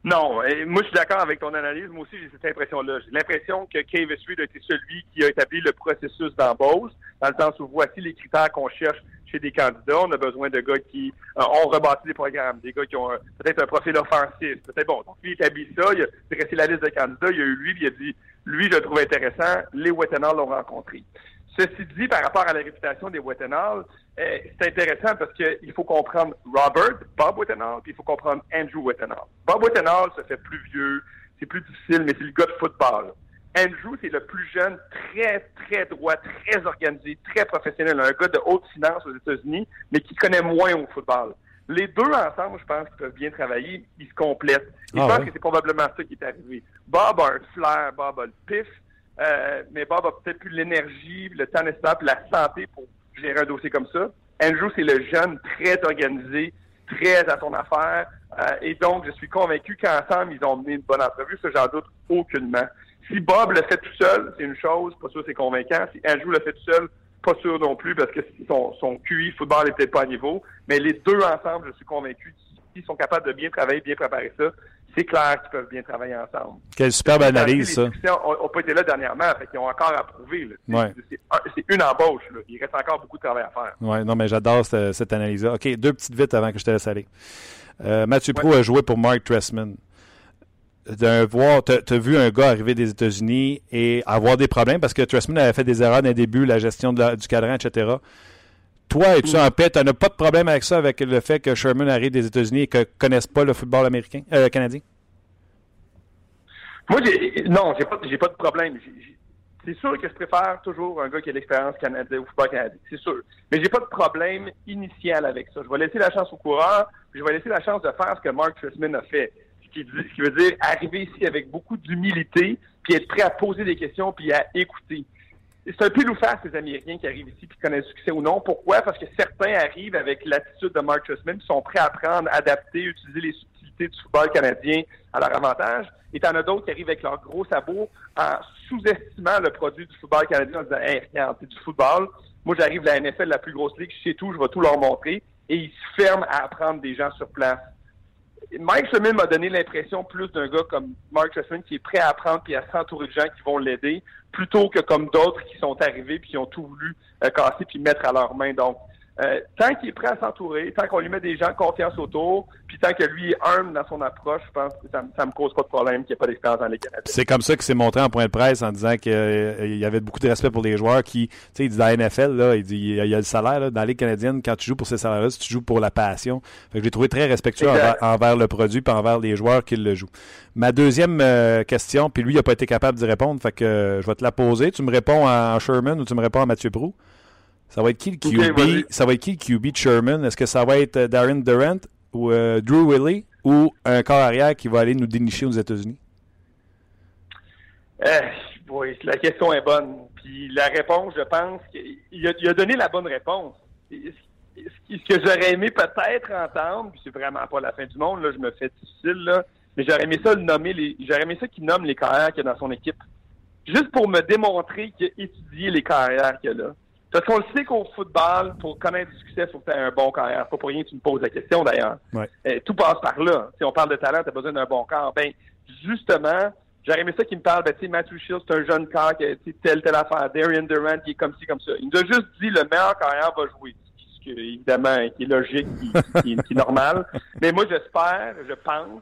Non, et moi je suis d'accord avec ton analyse. Moi aussi j'ai cette impression-là. J'ai l'impression que Cave Reed a été celui qui a établi le processus d'embauche, dans le sens où voici les critères qu'on cherche chez des candidats. On a besoin de gars qui euh, ont rebâti des programmes, des gars qui ont euh, peut-être un profil offensif. Peut-être bon. Donc lui il établit ça, il a dressé la liste de candidats, il a eu lui, puis il a dit lui je le trouve intéressant, les Wettenhall l'ont rencontré. Ceci dit, par rapport à la réputation des Wettenhall, euh, c'est intéressant parce qu'il faut comprendre Robert, Bob Wettenhall, puis il faut comprendre Andrew Wettenhall. Bob Wettenhall se fait plus vieux, c'est plus difficile, mais c'est le gars de football. Andrew, c'est le plus jeune, très, très droit, très organisé, très professionnel, un gars de haute finance aux États-Unis, mais qui connaît moins au football. les deux ensemble, je pense qu'ils peuvent bien travailler, ils se complètent. Et
Ah
je pense
ouais.
que c'est probablement ça qui est arrivé. Bob a un flair, Bob a le pif, euh, mais Bob a peut-être plus l'énergie, le temps nécessaire, puis la santé pour gérer un dossier comme ça. Andrew, c'est le jeune très organisé, très à son affaire, euh, et donc je suis convaincu qu'ensemble, ils ont mené une bonne entrevue, ça j'en doute aucunement. Si Bob le fait tout seul, c'est une chose, pas sûr c'est convaincant. Si Andrew le fait tout seul, pas sûr non plus, parce que son, son QI football n'est peut-être pas à niveau. Mais les deux ensemble, je suis convaincu, s'ils sont capables de bien travailler, bien préparer ça, c'est clair qu'ils peuvent bien travailler ensemble.
Quelle superbe analyse,
Les
ça.
n'ont pas été là dernièrement, fait qu'ils ont encore à prouver. C'est-
Ouais.
Une embauche. Là. Il reste encore beaucoup de travail à faire.
Oui, non, mais j'adore cette, cette analyse-là. OK, deux petites vites avant que je te laisse aller. Euh, Mathieu Pro a joué pour Mark Tressman. D'un voir, tu as vu un gars arriver des États-Unis et avoir des problèmes parce que Tressman avait fait des erreurs dans les débuts, la gestion de la- du cadran, etc. Toi, es-tu en paix? Tu n'as pas de problème avec ça, avec le fait que Sherman arrive des États-Unis et que ne connaisse pas le football américain, euh, canadien?
Moi, non, j'ai pas, pas de problème. C'est sûr que je préfère toujours un gars qui a l'expérience canadienne au football canadien. C'est sûr. Mais j'ai pas de problème initial avec ça. Je vais laisser la chance au coureur, puis je vais laisser la chance de faire ce que Mark Tristman a fait. Qui, ce qui veut dire arriver ici avec beaucoup d'humilité, puis être prêt à poser des questions, puis à écouter. C'est un pile ou face, ces Américains qui arrivent ici puis qui connaissent le succès ou non. Pourquoi? Parce que certains arrivent avec l'attitude de Mark Tristman, puis sont prêts à apprendre, adapter, utiliser les subtilités du football canadien à leur avantage. Et t'en as d'autres qui arrivent avec leurs gros sabots en sous-estimant le produit du football canadien en disant Hey, regarde, c'est du football. Moi, j'arrive de la NFL, la plus grosse ligue, je sais tout, je vais tout leur montrer. Et ils se ferment à apprendre des gens sur place. Mike Sherman m'a donné l'impression plus d'un gars comme Mark Trestman qui est prêt à apprendre et à s'entourer de gens qui vont l'aider, plutôt que comme d'autres qui sont arrivés puis qui ont tout voulu euh, casser puis mettre à leurs mains. Donc, euh, tant qu'il est prêt à s'entourer, tant qu'on lui met des gens de confiance autour, puis tant que lui est humble dans son approche, je pense que ça, ça me cause pas de problème qu'il n'y ait pas d'expérience dans les Canadiens.
C'est comme ça qu'il s'est montré en point de presse en disant qu'il y avait beaucoup de respect pour les joueurs qui, tu sais, il dit dans la NFL, là, il dit il y a, le salaire là, dans la Ligue canadienne, quand tu joues pour ces salaires-là, tu joues pour la passion. Fait que je l'ai trouvé très respectueux envers, le produit et envers les joueurs qui le jouent. Ma deuxième euh, question, puis lui, il n'a pas été capable d'y répondre, fait que euh, je vais te la poser. Tu me réponds à Sherman ou tu me réponds à Mathieu Prou? Ça va être qui le QB? ça va être qui le QB de Sherman? Est-ce que ça va être euh, Darren Durant ou euh, Drew Willie ou un corps arrière qui va aller nous dénicher aux États-Unis?
Eh, boy, la question est bonne. Puis la réponse, je pense qu'il a, il a donné la bonne réponse. Ce que j'aurais aimé peut-être entendre, puis c'est vraiment pas la fin du monde, là, je me fais difficile, là, mais j'aurais aimé ça le nommer, les, j'aurais aimé ça qu'il nomme les carrières qu'il y a dans son équipe. Juste pour me démontrer qu'il a étudié les carrières qu'il a là. Parce qu'on le sait qu'au football, pour connaître du succès, il faut que tu aies un bon carrière. Pas pour rien que tu me poses la question d'ailleurs.
Ouais.
Euh, tout passe par là. Si on parle de talent, tu as besoin d'un bon corps. Ben, justement, j'aurais aimé ça qu'il me parle, ben, tu sais, Matthew Shields, c'est un jeune corps qui a tu sais, telle, telle affaire. Darian Durant, qui est comme ci, comme ça. Il nous a juste dit le meilleur carrière va jouer. Ce qui, évidemment, qui est logique, qui, qui- qui est normal. Mais moi, j'espère, je pense,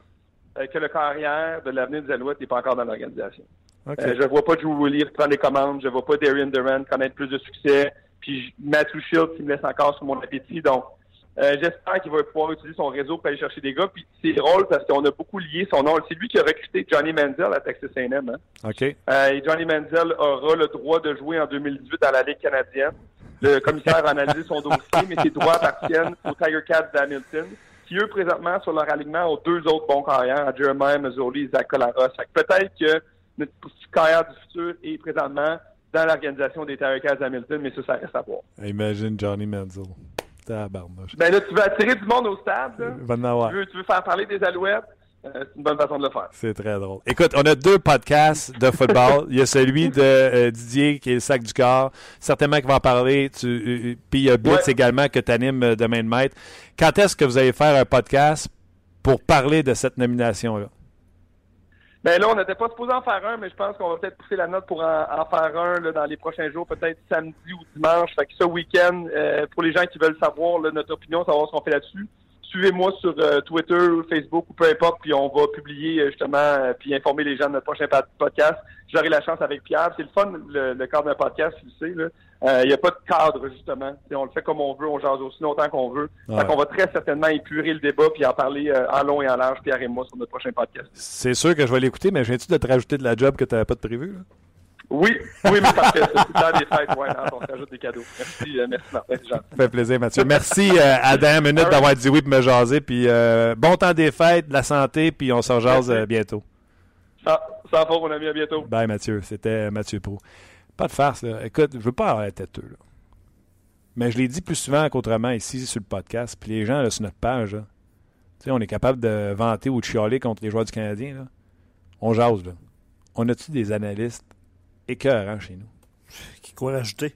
euh, que le carrière de l'avenir des Alouettes n'est pas encore dans l'organisation. Euh, je vois pas Drew Willie prendre les commandes. Je vois pas Darian Durant connaître plus de succès. Puis Matthew Shields qui me laisse encore sur mon appétit. Donc, euh, j'espère qu'il va pouvoir utiliser son réseau pour aller chercher des gars. Puis c'est drôle parce qu'on a beaucoup lié son nom. C'est lui qui a recruté Johnny Manziel à Texas A&M. Hein?
OK.
Euh, et Johnny Manziel aura le droit de jouer en 2018 dans la Ligue canadienne. Le commissaire a analysé son dossier, mais ses droits appartiennent aux Tiger Cats d'Hamilton, qui eux, présentement, sur leur alignement, ont deux autres bons carrières, à Jeremiah Mazzoli et Zach que peut-être que notre carrière du futur est présentement dans l'organisation des Tiger Cats d'Hamilton, mais ça, ça reste à voir.
Imagine Johnny Manziel. Tabarnouche.
Ben là, tu veux attirer du monde au stade, là? Tu, veux, tu veux faire parler des Alouettes? Euh, c'est une bonne façon de le faire.
C'est très drôle. Écoute, on a deux podcasts de football. Il y a celui de euh, Didier qui est le sac du corps. Certainement qu'il va en parler. Tu, euh, puis il y a Blitz
Ouais.
également que tu animes de main de maître. Quand est-ce que vous allez faire un podcast pour parler de cette nomination-là?
Ben là, on n'était pas supposé en faire un, mais je pense qu'on va peut-être pousser la note pour en, faire un là, dans les prochains jours, peut-être samedi ou dimanche. Fait que ce week-end, euh, pour les gens qui veulent savoir là, notre opinion, savoir ce qu'on fait là-dessus, suivez-moi sur euh, Twitter Facebook ou peu importe, puis on va publier euh, justement, euh, puis informer les gens de notre prochain podcast. J'aurai la chance avec Pierre. C'est le fun, le, le cadre d'un podcast, tu le sais. là. Euh, Il n'y a pas de cadre, justement. T'sais, on le fait comme on veut, on jase aussi longtemps qu'on veut.
Ouais.
Fait qu'on va très certainement épurer le débat puis en parler en long et en large, Pierre et moi, sur notre prochain podcast.
C'est sûr que je vais l'écouter, mais viens-tu de te rajouter de la job que tu n'avais pas de prévu? là?
Oui, oui, mais parfait. C'est le temps des fêtes, ouais, non, on s'ajoute des cadeaux. Merci, euh, merci Martin, gentil.
Ça fait plaisir, Mathieu. Merci euh, à dernière minute d'avoir dit oui pour me jaser. Puis euh, bon temps des fêtes, de la santé, puis on se rejase euh, bientôt.
Sans, sans faute, mon ami, à bientôt.
Bye, Mathieu. C'était Mathieu Pro. Pas de farce, là. Écoute, je veux pas avoir la têteux, là. Mais je l'ai dit plus souvent qu'autrement ici sur le podcast. Puis les gens, là, sur notre page, là, tu sais, on est capable de vanter ou de chialer contre les joueurs du Canadien, là. On jase, là. On a-tu des analystes écœurants chez nous?
Quoi rajouter?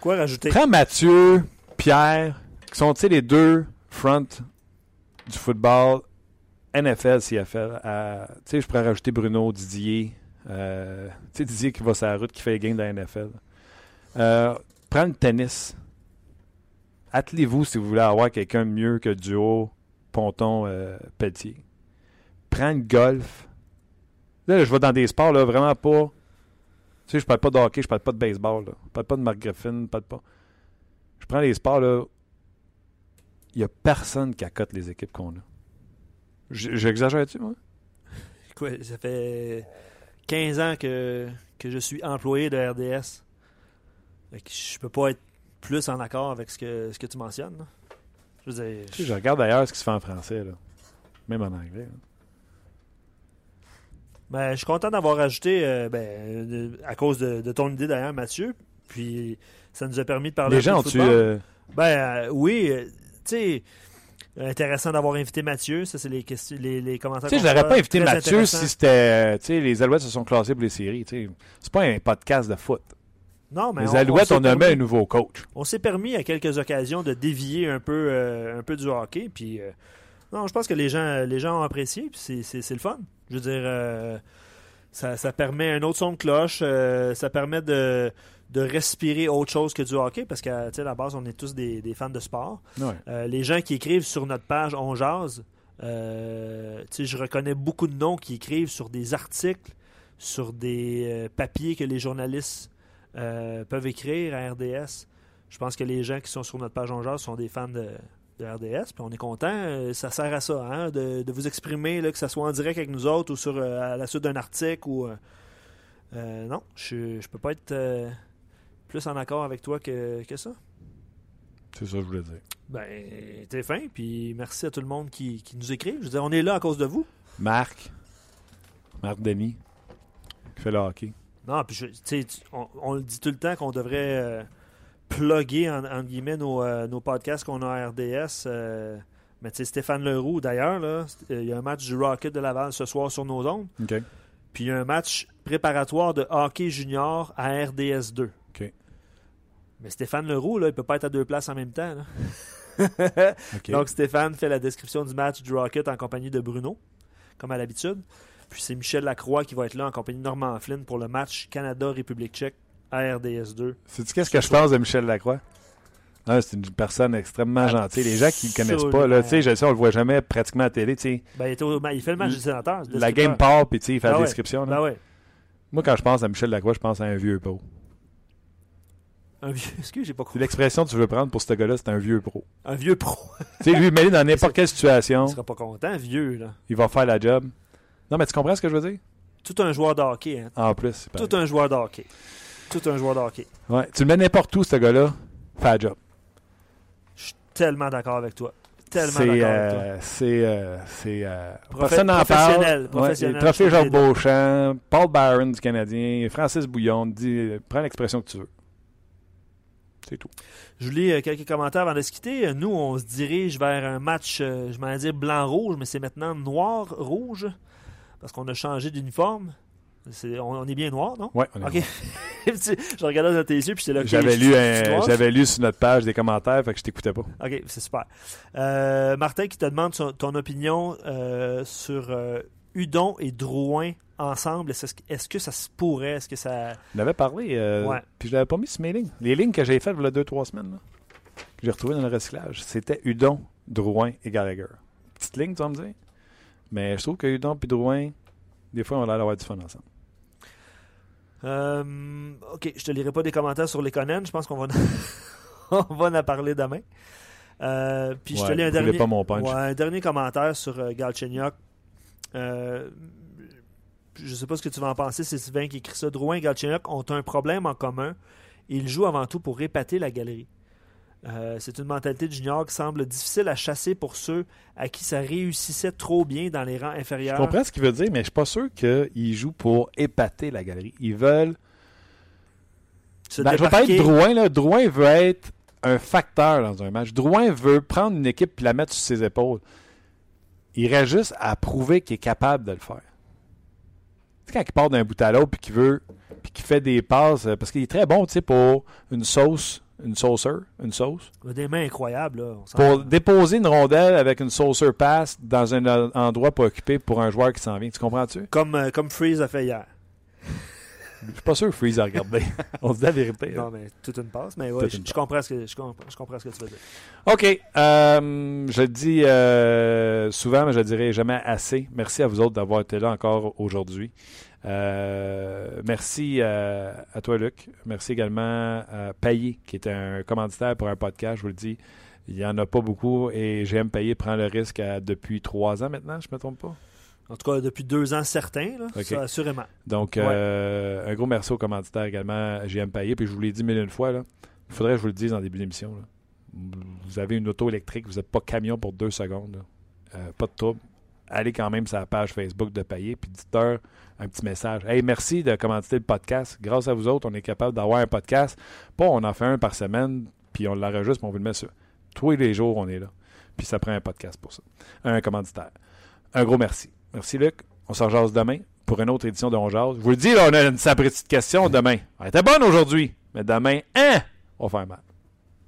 Quoi rajouter?
Prends Mathieu, Pierre, qui sont, tu sais, les deux fronts du football NFL, CFL. à- Tu sais, je pourrais rajouter Bruno, Didier. euh, tu sais, Didier qui va sur la route, qui fait les games de la NFL. Euh, prends le tennis. Attelez-vous si vous voulez avoir quelqu'un de mieux que le duo Ponton-Pelletier. Prends le golf. Là, je vais dans des sports, là, vraiment pas. Tu sais, je parle pas de hockey, je parle pas de baseball, là. Je parle pas de Mark Griffin, je parle pas. Je prends les sports, là. Il y a personne qui accote les équipes qu'on a. J'exagère-tu, moi?
Quoi, ça fait 15 ans que, que je suis employé de RDS. Fait que je peux pas être plus en accord avec ce que, ce que tu mentionnes. là. Je veux dire,
Tu sais, je regarde d'ailleurs ce qui se fait en français, là. Même en anglais. là.
Ben, je suis content d'avoir ajouté, euh, ben, de- à cause de, de ton idée d'ailleurs, Mathieu. Puis ça nous a permis de parler
Les gens ont-tu. euh,
Ben euh, oui, euh, tu sais, intéressant d'avoir invité Mathieu. Ça, c'est les, questions, les, les commentaires.
Tu sais, je n'aurais pas invité Mathieu si c'était. euh, Tu sais, les Alouettes se sont classés pour les séries. Tu sais, c'est pas un podcast de foot.
Non, mais
les
on-
Alouettes, on, nommé
permis-
un nouveau coach.
On s'est permis à quelques occasions de dévier un peu, euh, un peu du hockey. Puis, euh, non, je pense que les gens, les gens ont apprécié. Puis c'est, le fun. Je veux dire, euh, ça, ça permet un autre son de cloche. euh, ça permet de, de respirer autre chose que du hockey. Parce qu'à la base, on est tous des, des fans de sport.
Ouais.
Euh, les gens qui écrivent sur notre page On Jase, je reconnais beaucoup de noms qui écrivent sur des articles, sur des papiers que les journalistes peuvent écrire à RDS. Je pense que les gens qui sont sur notre page On Jase sont des fans de, de RDS, puis on est content. euh, ça sert à ça, hein, de, de vous exprimer, là, que ce soit en direct avec nous autres ou sur euh, à la suite d'un article ou. euh, non, je, je peux pas être euh, plus en accord avec toi que, que ça.
C'est ça que je voulais dire.
Ben, t'es fin, puis merci à tout le monde qui, qui nous écrit. Je veux dire, on est là à cause de vous.
Marc. Marc Denis. Qui fait le hockey.
Non, puis je- tu sais, on, on le dit tout le temps qu'on devrait plugger, en, guillemets, nos, euh, nos podcasts qu'on a à RDS. euh, mais tu sais, Stéphane Leroux, d'ailleurs, euh, il y a un match du Rocket de Laval ce soir sur nos ondes. Puis il y a un match préparatoire de hockey junior à RDS 2.
OK.
Mais Stéphane Leroux, là, il peut pas être à deux places en même temps. là. Donc Stéphane fait la description du match du Rocket en compagnie de Bruno, comme à l'habitude. Puis c'est Michel Lacroix qui va être là en compagnie de Normand Flynn pour le match Canada-République tchèque à RDS 2.
Sais-tu qu'est-ce que je pense de Michel Lacroix? Ah, c'est une personne extrêmement gentille. Les gens qui ne connaissent pas, là, tu sais, je sais, on le voit jamais pratiquement à télé, tu.
Ben, il, ben, il fait le match du sénateur.
La game part, puis il fait
Ben
la
ouais.
description.
Ben ouais.
Moi, quand je pense à Michel Lacroix, je pense à un vieux pro.
Un vieux, excuse, j'ai pas compris.
l'expression que tu veux prendre pour ce gars-là, c'est un vieux pro.
Un vieux pro.
tu sais, lui, mêlé dans n'importe quelle
Il
situation,
sera pas content, vieux, là.
il va faire la job. Non, mais tu comprends ce que je veux dire?
Tout un joueur de hockey, hein.
En plus.
Tout un joueur de hockey. Tout un joueur de hockey.
Ouais, tu le mets n'importe où, ce gars-là, fait la job.
Je suis tellement d'accord avec toi. Tellement
C'est,
d'accord avec toi.
euh, c'est, euh, c'est, euh,
Profé-
personne n'en
professionnel,
parle.
professionnel,
Ouais, trophée Jacques. Beauchamp, Paul Byron du Canadien, Francis Bouillon, prends l'expression que tu veux. C'est tout.
Je lis euh, quelques commentaires avant de se quitter. Nous, on se dirige vers un match, je m'en dire blanc-rouge, mais c'est maintenant noir-rouge, parce qu'on a changé d'uniforme. On, on est bien noir, non?
Ouais, on est
OK. je regardais dans tes yeux, puis j'étais là.
J'avais lu,
noir.
j'avais lu sur notre page des commentaires, fait que je t'écoutais pas.
OK, c'est super. Euh, Martin qui te demande son- ton opinion euh, sur euh, Udon et Drouin ensemble. Est-ce que, est-ce que ça se pourrait? Est-ce que ça...
On avait parlé, euh,
Ouais.
puis je l'avais pas mis sur mes lignes. Les lignes que j'ai faites il y a deux, trois semaines, là, que j'ai retrouvées dans le recyclage, c'était Udon, Drouin et Gallagher. Petite ligne, tu vas me dire? Mais je trouve que Udon et Drouin, des fois, on a l'air d'avoir du fun ensemble.
Euh, OK, je te lirai pas des commentaires sur les Conan. Je pense qu'on va, on va en parler demain. Euh, puis je te lis un dernier,
pas mon.
Ouais, un dernier commentaire sur euh, Galchenyuk. Euh, je sais pas ce que tu vas en penser, c'est Sylvain qui écrit ça. Drouin et Galchenyuk ont un problème en commun. Ils jouent avant tout pour épater la galerie. Euh, c'est une mentalité de junior qui semble difficile à chasser pour ceux à qui ça réussissait trop bien dans les rangs inférieurs.
Je comprends ce qu'il veut dire, mais je suis pas sûr qu'ils jouent pour épater la galerie. Ils veulent. Ben, je vais parler de. Drouin. Là. Drouin veut être un facteur dans un match. Drouin veut prendre une équipe et la mettre sur ses épaules. Il reste juste à prouver qu'il est capable de le faire. Sais, quand il part d'un bout à l'autre puis qu'il veut, puis qu'il fait des passes, euh, parce qu'il est très bon, tu sais, pour une sauce, une sauceur, une sauce.
Des mains incroyables. Là. On
Pour déposer une rondelle avec une sauceur pass dans un endroit pas occupé pour un joueur qui s'en vient. Tu comprends-tu?
Comme, euh, comme Freeze a fait hier.
Je suis pas sûr que Freeze a regardé. On se dit la vérité. là.
Non, mais toute une passe. Mais ouais, je comprends ce que, je, comprends, je comprends ce que tu veux dire.
OK. euh, je le dis euh, souvent, mais je le dirai jamais assez. Merci à vous autres d'avoir été là encore aujourd'hui. Euh, merci euh, à toi, Luc. Merci également à Payé, qui est un commanditaire pour un podcast. Je vous le dis, il n'y en a pas beaucoup et j'aime Payé prend le risque à- depuis trois ans maintenant, je ne me trompe pas?
En tout cas, depuis deux ans certains, là, ça, assurément.
Donc,
Ouais.
euh, un gros merci aux commanditaires également. JM Payé. Puis je vous l'ai dit mille une fois. Il faudrait que je vous le dise en début d'émission. Vous avez une auto électrique, vous n'êtes pas camion pour deux secondes. pas de trouble. Allez quand même sur la page Facebook de Payé. Puis dites-leur un petit message. Hey, merci de commanditer le podcast. Grâce à vous autres, on est capable d'avoir un podcast. Pas on en fait un par semaine, puis on l'enregistre, puis on vous le met sur. Tous les jours, on est là. Puis ça prend un podcast pour ça. Un commanditaire. Un gros merci. Merci, Luc. On s'en jase demain pour une autre édition de On Jase. Je vous le dis, là, on a une sapristi de question demain. Elle était bonne aujourd'hui, mais demain, hein, on va faire mal.